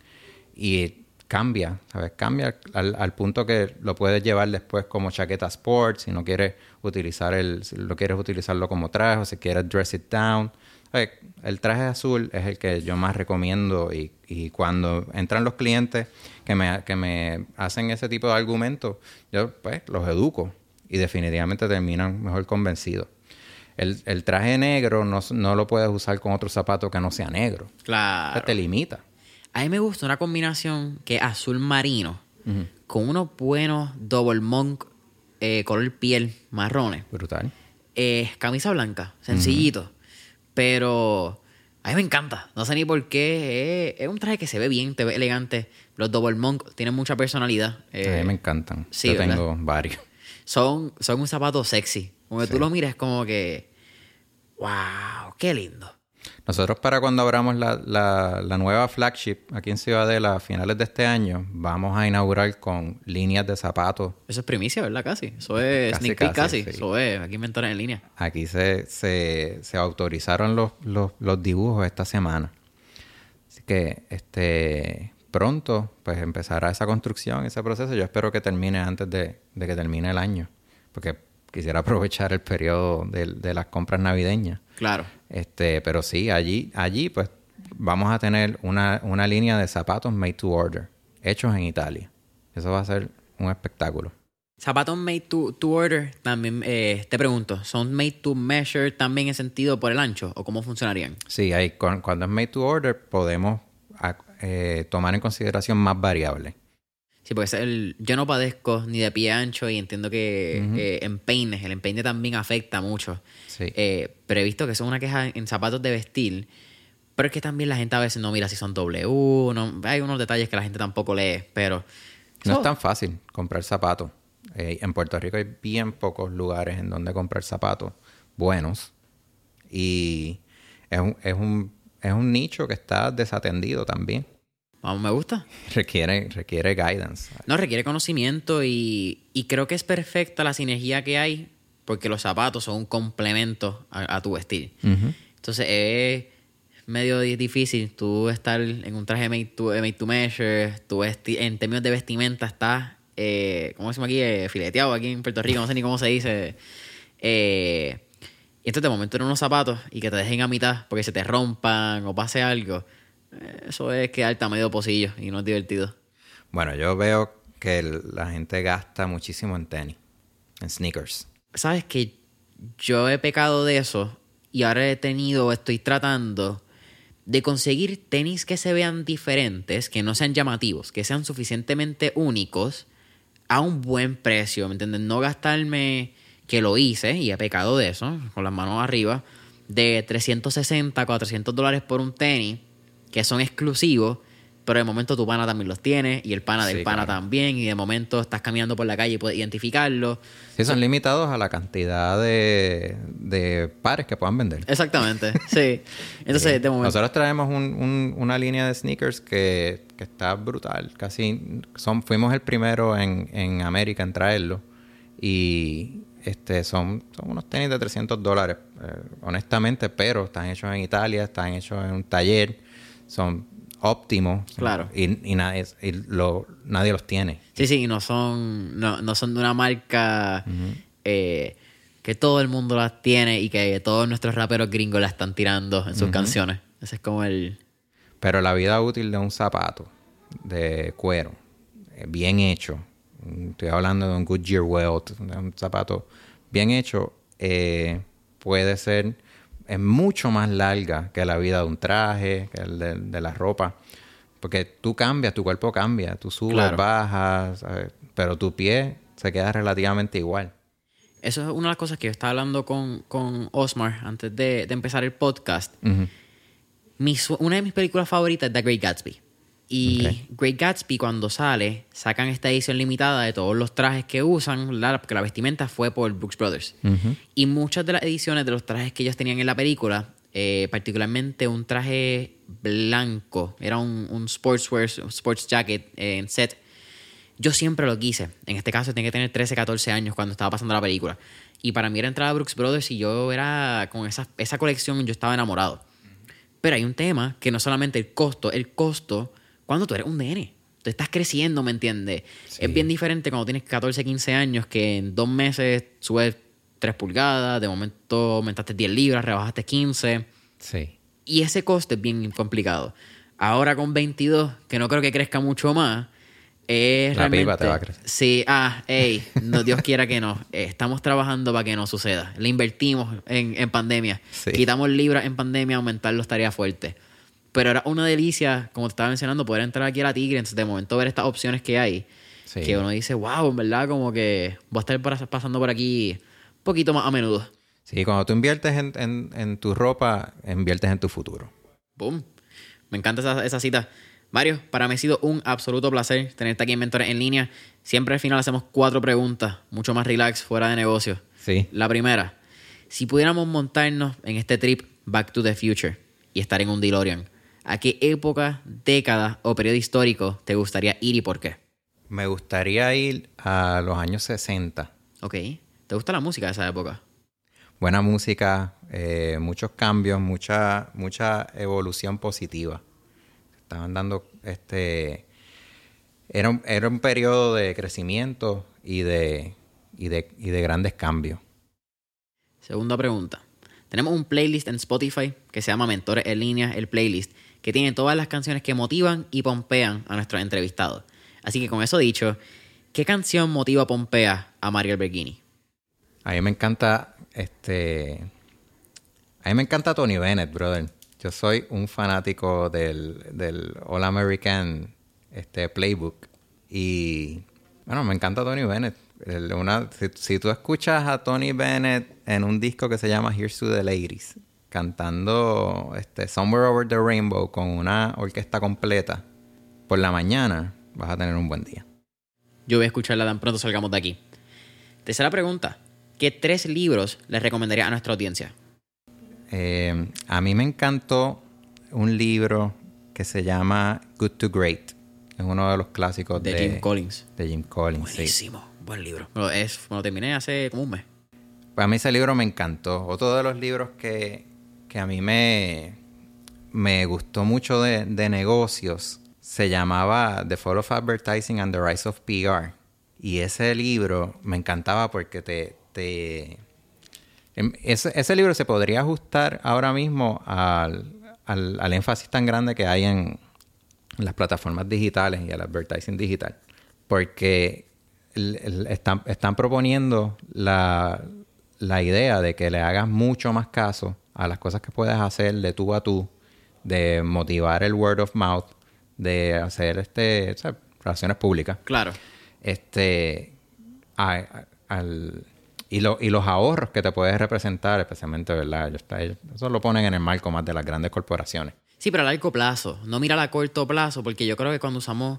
y cambia, ¿sabes? Cambia al, al punto que lo puedes llevar después como chaqueta sport, si no quieres utilizar el, si lo quieres utilizarlo como traje o si quieres dress it down. ¿Sabes? El traje azul es el que yo más recomiendo y, y cuando entran los clientes que me, que me hacen ese tipo de argumentos, yo pues los educo y definitivamente terminan mejor convencidos. El, el traje negro no, no lo puedes usar con otro zapato que no sea negro. Claro. Te limita. A mí me gusta una combinación que es azul marino con unos buenos double monk eh, color piel marrones. Brutal. Eh, camisa blanca, sencillito. Pero a mí me encanta. No sé ni por qué. Es, un traje que se ve bien, te ve elegante. Los double monk tienen mucha personalidad. Eh, a mí me encantan. sí, Yo ¿verdad? tengo varios. son, son un zapato sexy. Como que tú lo miras como que. ¡Wow! ¡Qué lindo! Nosotros para cuando abramos la, la- la nueva flagship aquí en Ciudadela a finales de este año, vamos a inaugurar con líneas de zapatos. Eso es primicia, ¿verdad? Casi. Eso es Casi, sneak peek casi, casi. sí. Eso es aquí inventores en línea. Aquí se, se, se autorizaron los, los, los dibujos esta semana. Así que este pronto pues empezará esa construcción, ese proceso. Yo espero que termine antes de, de que termine el año. Porque quisiera aprovechar el periodo de, de las compras navideñas. Claro. Este, pero sí, allí, allí pues vamos a tener una, una línea de zapatos made to order, hechos en Italia. Eso va a ser un espectáculo. Zapatos made to, to order, también eh, te pregunto, ¿son made to measure también en sentido por el ancho o cómo funcionarían? Sí, ahí, cu- cuando es made to order podemos eh, tomar en consideración más variables. Sí, porque el, yo no padezco ni de pie ancho y entiendo que eh, empeines, el empeine también afecta mucho. Sí. Eh, pero he visto que son una queja en zapatos de vestir, pero es que también la gente a veces no mira si son W, no, hay unos detalles que la gente tampoco lee, pero... No es tan fácil comprar zapatos. Eh, en Puerto Rico hay bien pocos lugares en donde comprar zapatos buenos. Y es un, es un, es un nicho que está desatendido también. Vamos, me gusta. Requiere, requiere guidance. No, requiere conocimiento y, y creo que es perfecta la sinergia que hay porque los zapatos son un complemento a, a tu vestir. Entonces es medio di- difícil tú estar en un traje made to, made to measure, en términos de vestimenta estás, eh, ¿cómo decimos aquí? Eh, fileteado aquí en Puerto Rico, no sé ni cómo se dice. Eh, y entonces de momento en unos zapatos y que te dejen a mitad porque se te rompan o pase algo, eso es quedarte a medio pocillo y no es divertido. Bueno, yo veo que la gente gasta muchísimo en tenis, en sneakers. sabes que yo he pecado de eso y ahora he tenido, estoy tratando de conseguir tenis que se vean diferentes, que no sean llamativos, que sean suficientemente únicos a un buen precio, ¿me entiendes? No gastarme, que lo hice y he pecado de eso, con las manos arriba, de 360, 400 dólares por un tenis, que son exclusivos, pero de momento tu pana también los tiene y el pana del Sí, pana claro. también, y de momento estás caminando por la calle y puedes identificarlo. Sí, son limitados a la cantidad de, de pares que puedan vender. Exactamente, sí. Entonces, de momento... Nosotros traemos un- un- una línea de sneakers que, que está brutal. Casi son, fuimos el primero en, en América en traerlo. Y este son, son unos tenis de 300 dólares, eh, honestamente, pero están hechos en Italia, están hechos en un taller, son óptimos. Claro. Y, y nadie, y lo- nadie los tiene. Sí, sí, no son, no, no son de una marca eh, que todo el mundo las tiene y que todos nuestros raperos gringos la están tirando en sus canciones. Ese es como el... Pero la vida útil de un zapato de cuero, eh, bien hecho, mm, estoy hablando de un Goodyear Welt, de un zapato bien hecho, eh, puede ser, es mucho más larga que la vida de un traje, que el de, de la ropa. Porque tú cambias, tu cuerpo cambia, tú subes, Claro. bajas, ¿sabes? pero tu pie se queda relativamente igual. Eso es una de las cosas que yo estaba hablando con, con Osmar antes de, de empezar el podcast. Mi una de mis películas favoritas es The Great Gatsby. Y Ok. Great Gatsby, cuando sale, sacan esta edición limitada de todos los trajes que usan, ¿verdad? porque la vestimenta fue por Brooks Brothers. Y muchas de las ediciones de los trajes que ellos tenían en la película, eh, particularmente un traje blanco, era un, un sportswear, un sports jacket eh, en set. Yo siempre lo quise. En este caso tenía que tener 13, 14 años cuando estaba pasando la película. Y para mí era entrar a Brooks Brothers y yo era con esa, esa colección, yo estaba enamorado. Pero hay un tema que no solamente el costo, el costo cuando tú eres un nene. Tú estás creciendo, ¿me entiendes? Sí. Es bien diferente cuando tienes 14, 15 años que en dos meses subes 3 pulgadas, de momento aumentaste 10 libras, rebajaste 15. Sí. Y ese coste es bien complicado. Ahora con 22, que no creo que crezca mucho más, es La pipa realmente... te va a crecer. Sí, ah, hey, no, Dios quiera que no. Eh, Estamos trabajando para que no suceda. Le invertimos en, en pandemia. Sí. Quitamos libras en pandemia, aumentarlo estaría fuerte. Pero era una delicia, como te estaba mencionando, poder entrar aquí a la Tigre, entonces de momento ver estas opciones que hay. Sí. Que uno dice, wow, en verdad, como que voy a estar pasando por aquí un poquito más a menudo. Sí, cuando tú inviertes en, en- en tu ropa, inviertes en tu futuro. Boom. Me encanta esa, esa cita. Mario, para mí ha sido un absoluto placer tenerte aquí en Mentores en línea. Siempre al final hacemos cuatro preguntas, mucho más relax, fuera de negocio. Sí. La primera, si pudiéramos montarnos en este trip Back to the Future y estar en un DeLorean, ¿a qué época, década o periodo histórico te gustaría ir y por qué? Me gustaría ir a los años 60. Ok. ¿Te gusta la música de esa época? Buena música, eh, muchos cambios, mucha, mucha evolución positiva. Estaban dando este. Era un, era un periodo de crecimiento y de, y de, y de grandes cambios. Segunda pregunta. Tenemos un playlist en Spotify que se llama Mentores en línea, el playlist, que tiene todas las canciones que motivan y pompean a nuestros entrevistados. Así que con eso dicho, ¿qué canción motiva pompea a Mario Alberghini? A mí me encanta este. A mí me encanta Tony Bennett, brother. Yo soy un fanático del, del All American este, Playbook. Y bueno, me encanta Tony Bennett. El- una- si, si tú escuchas a Tony Bennett en un disco que se llama Here's to the Ladies, cantando este, Somewhere Over the Rainbow con una orquesta completa, por la mañana vas a tener un buen día. Yo voy a escucharla tan pronto salgamos de aquí. Tercera pregunta. ¿Qué tres libros les recomendaría a nuestra audiencia? Eh, a mí me encantó un libro que se llama Good to Great. Es uno de los clásicos De de, Jim Collins. de Jim Collins. sí. Buenísimo. Buen libro. Bueno, es, lo terminé hace como un mes. Para mí ese libro me encantó. Otro de los libros que, que a mí me, me gustó mucho de, de negocios se llamaba The Fall of Advertising and the Rise of PR. Y ese libro me encantaba porque te... te em, ese, ese libro se podría ajustar ahora mismo al, al- al énfasis tan grande que hay en las plataformas digitales y al advertising digital. Porque el- el- están, están proponiendo la, la idea de que le hagas mucho más caso a las cosas que puedes hacer de tú a tú, de motivar el word of mouth, de hacer este, o sea, relaciones públicas. Claro. Este, y, y los ahorros que te puedes representar, especialmente, ¿verdad? Eso lo ponen en el marco más de las grandes corporaciones. Sí, pero a largo plazo. No mira a corto plazo, porque yo creo que cuando usamos.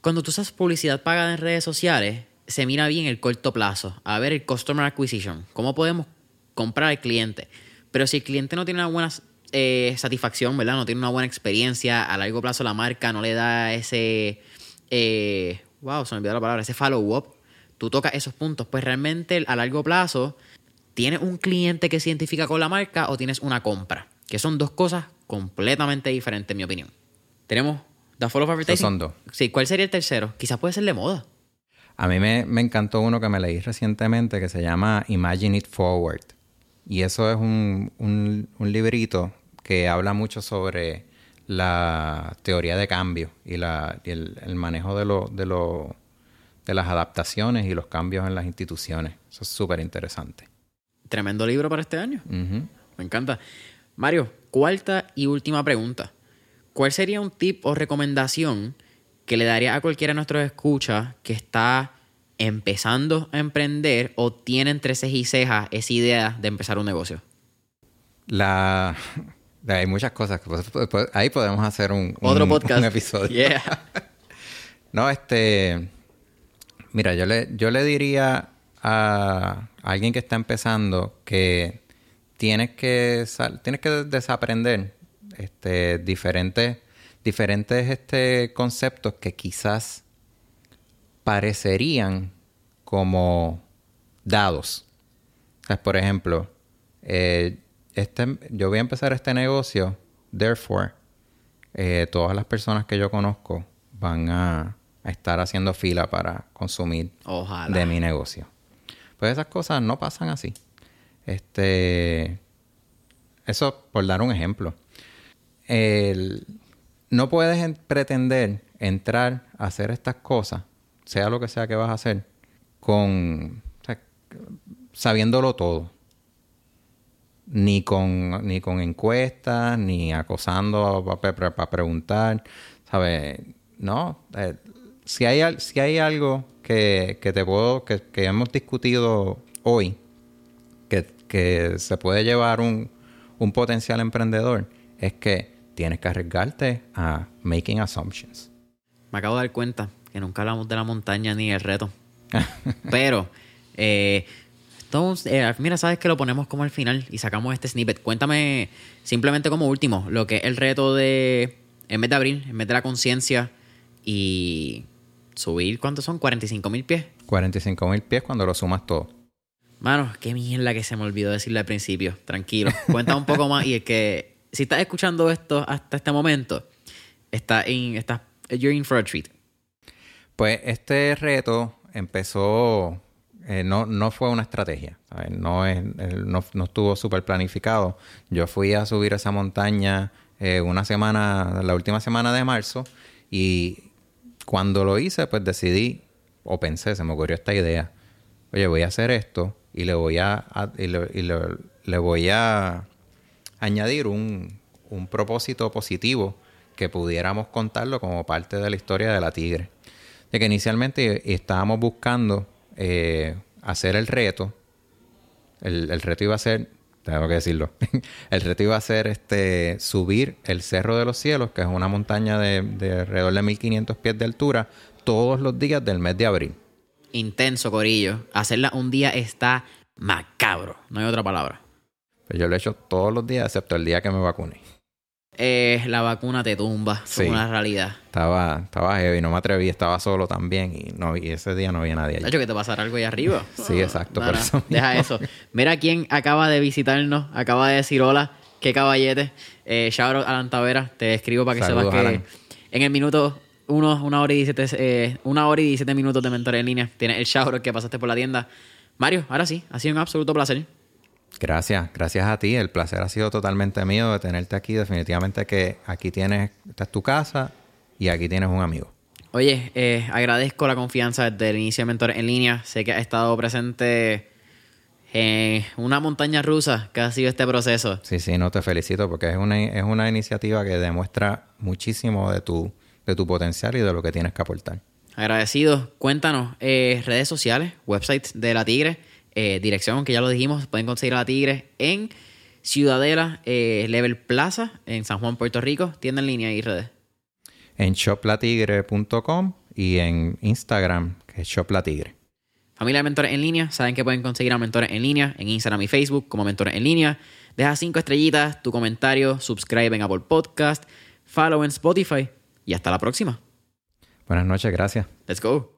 Cuando tú usas publicidad pagada en redes sociales, se mira bien el corto plazo. A ver, el customer acquisition. ¿Cómo podemos comprar al cliente? Pero si el cliente no tiene una buena eh, satisfacción, ¿verdad? No tiene una buena experiencia, a largo plazo la marca no le da ese. Eh, wow, se me olvidó la palabra, ese follow-up. Tú tocas esos puntos. Pues realmente a largo plazo, ¿tienes un cliente que se identifica con la marca o tienes una compra? Que son dos cosas completamente diferentes, en mi opinión. Tenemos The Fall of Advertising. son dos. Sí, ¿cuál sería el tercero? Quizás puede ser de moda. A mí me, encantó uno que me leí recientemente que se llama Imagine It Forward. Y eso es un, un, librito que habla mucho sobre la teoría de cambio y, la, el, manejo de, lo, de, lo, de las adaptaciones y los cambios en las instituciones. Eso es súper interesante. Tremendo libro para este año. Me encanta. Mario, cuarta y última pregunta. ¿Cuál sería un tip o recomendación que le daría a cualquiera de nuestros escuchas que está empezando a emprender o tiene entre cejas y cejas esa idea de empezar un negocio? La... Hay muchas cosas. Ahí podemos hacer un, Otro podcast. episodio. no, este... Mira, yo le, yo le diría a alguien que está empezando que tienes que, tienes que desaprender este, diferentes, diferentes este, conceptos que quizás parecerían como dados. por ejemplo, eh, este, yo voy a empezar este negocio, therefore, eh, todas las personas que yo conozco van a, estar haciendo fila para consumir de mi negocio. Pues esas cosas no pasan así. Este, eso por dar un ejemplo. no puedes pretender entrar a hacer estas cosas, sea lo que sea que vas a hacer, con sabiéndolo todo. Ni con, ni con encuestas, ni acosando para preguntar. ¿Sabes? No. Eh, si, hay, si hay algo que, te puedo, que hemos discutido hoy, que, se puede llevar un, potencial emprendedor es que tienes que arriesgarte a making assumptions. Me acabo de dar cuenta que nunca hablamos de la montaña ni el reto. Pero, eh, eh, mira, sabes que lo ponemos como al final y sacamos este snippet. Cuéntame simplemente como último lo que es el reto de, en vez de abrir, en vez de la conciencia y subir, ¿cuántos son? 45 mil pies. 45 mil pies cuando lo sumas todo. Mano, qué mierda que se me olvidó decirle al principio. Tranquilo. Cuenta un poco más. Y es que, si estás escuchando esto hasta este momento, está en, está, you're in for a treat. Pues este reto empezó, eh, no, no fue una estrategia, No, es, no, no, estuvo súper planificado. Yo fui a subir esa montaña eh, una semana, la última semana de marzo, y cuando lo hice, pues decidí, o pensé, se me ocurrió esta idea, oye, voy a hacer esto, y le voy a, le, voy a añadir un, propósito positivo que pudiéramos contarlo como parte de la historia de la tigre. De que inicialmente estábamos buscando eh, hacer el reto. El, reto iba a ser, tengo que decirlo, el reto iba a ser este, subir el Cerro de los Cielos, que es una montaña de, de alrededor de 1500 pies de altura, todos los días del mes de abril intenso, Corillo. Hacerla un día está macabro. No hay otra palabra. Pues yo lo he hecho todos los días, excepto el día que me vacuné. Eh, la vacuna te tumba. Es una realidad. Estaba, estaba heavy, no me atreví, estaba solo también y no y ese día no había nadie allí. hecho que te pasara algo ahí arriba. sí, exacto. por eso deja eso. Mira quién acaba de visitarnos, acaba de decir hola. Qué caballete. Eh, shout out Alan Tavera. Te escribo para que sepas que en el minuto uno, una hora y 17, eh, una hora y 17 minutos de mentoría en línea. Tienes el shower que pasaste por la tienda. Mario, ahora sí, ha sido un absoluto placer. Gracias, gracias a ti. El placer ha sido totalmente mío de tenerte aquí. Definitivamente que aquí tienes, esta es tu casa y aquí tienes un amigo. Oye, eh, agradezco la confianza desde el inicio de Mentor en línea. Sé que has estado presente en una montaña rusa que ha sido este proceso. Sí, sí, no te felicito porque es una, es una iniciativa que demuestra muchísimo de tu de tu potencial y de lo que tienes que aportar. Agradecidos. Cuéntanos, eh, redes sociales, websites de La Tigre, eh, dirección, que ya lo dijimos, pueden conseguir a La Tigre en Ciudadela, eh, Level Plaza, en San Juan, Puerto Rico. Tienda en línea y redes. En shoplatigre.com y en Instagram, que es shoplatigre. Familia de Mentores en Línea, saben que pueden conseguir a Mentores en Línea en Instagram y Facebook como Mentores en Línea. Deja cinco estrellitas, tu comentario, subscribe en Apple Podcast, follow en Spotify y hasta la próxima. Buenas noches, gracias. Let's go.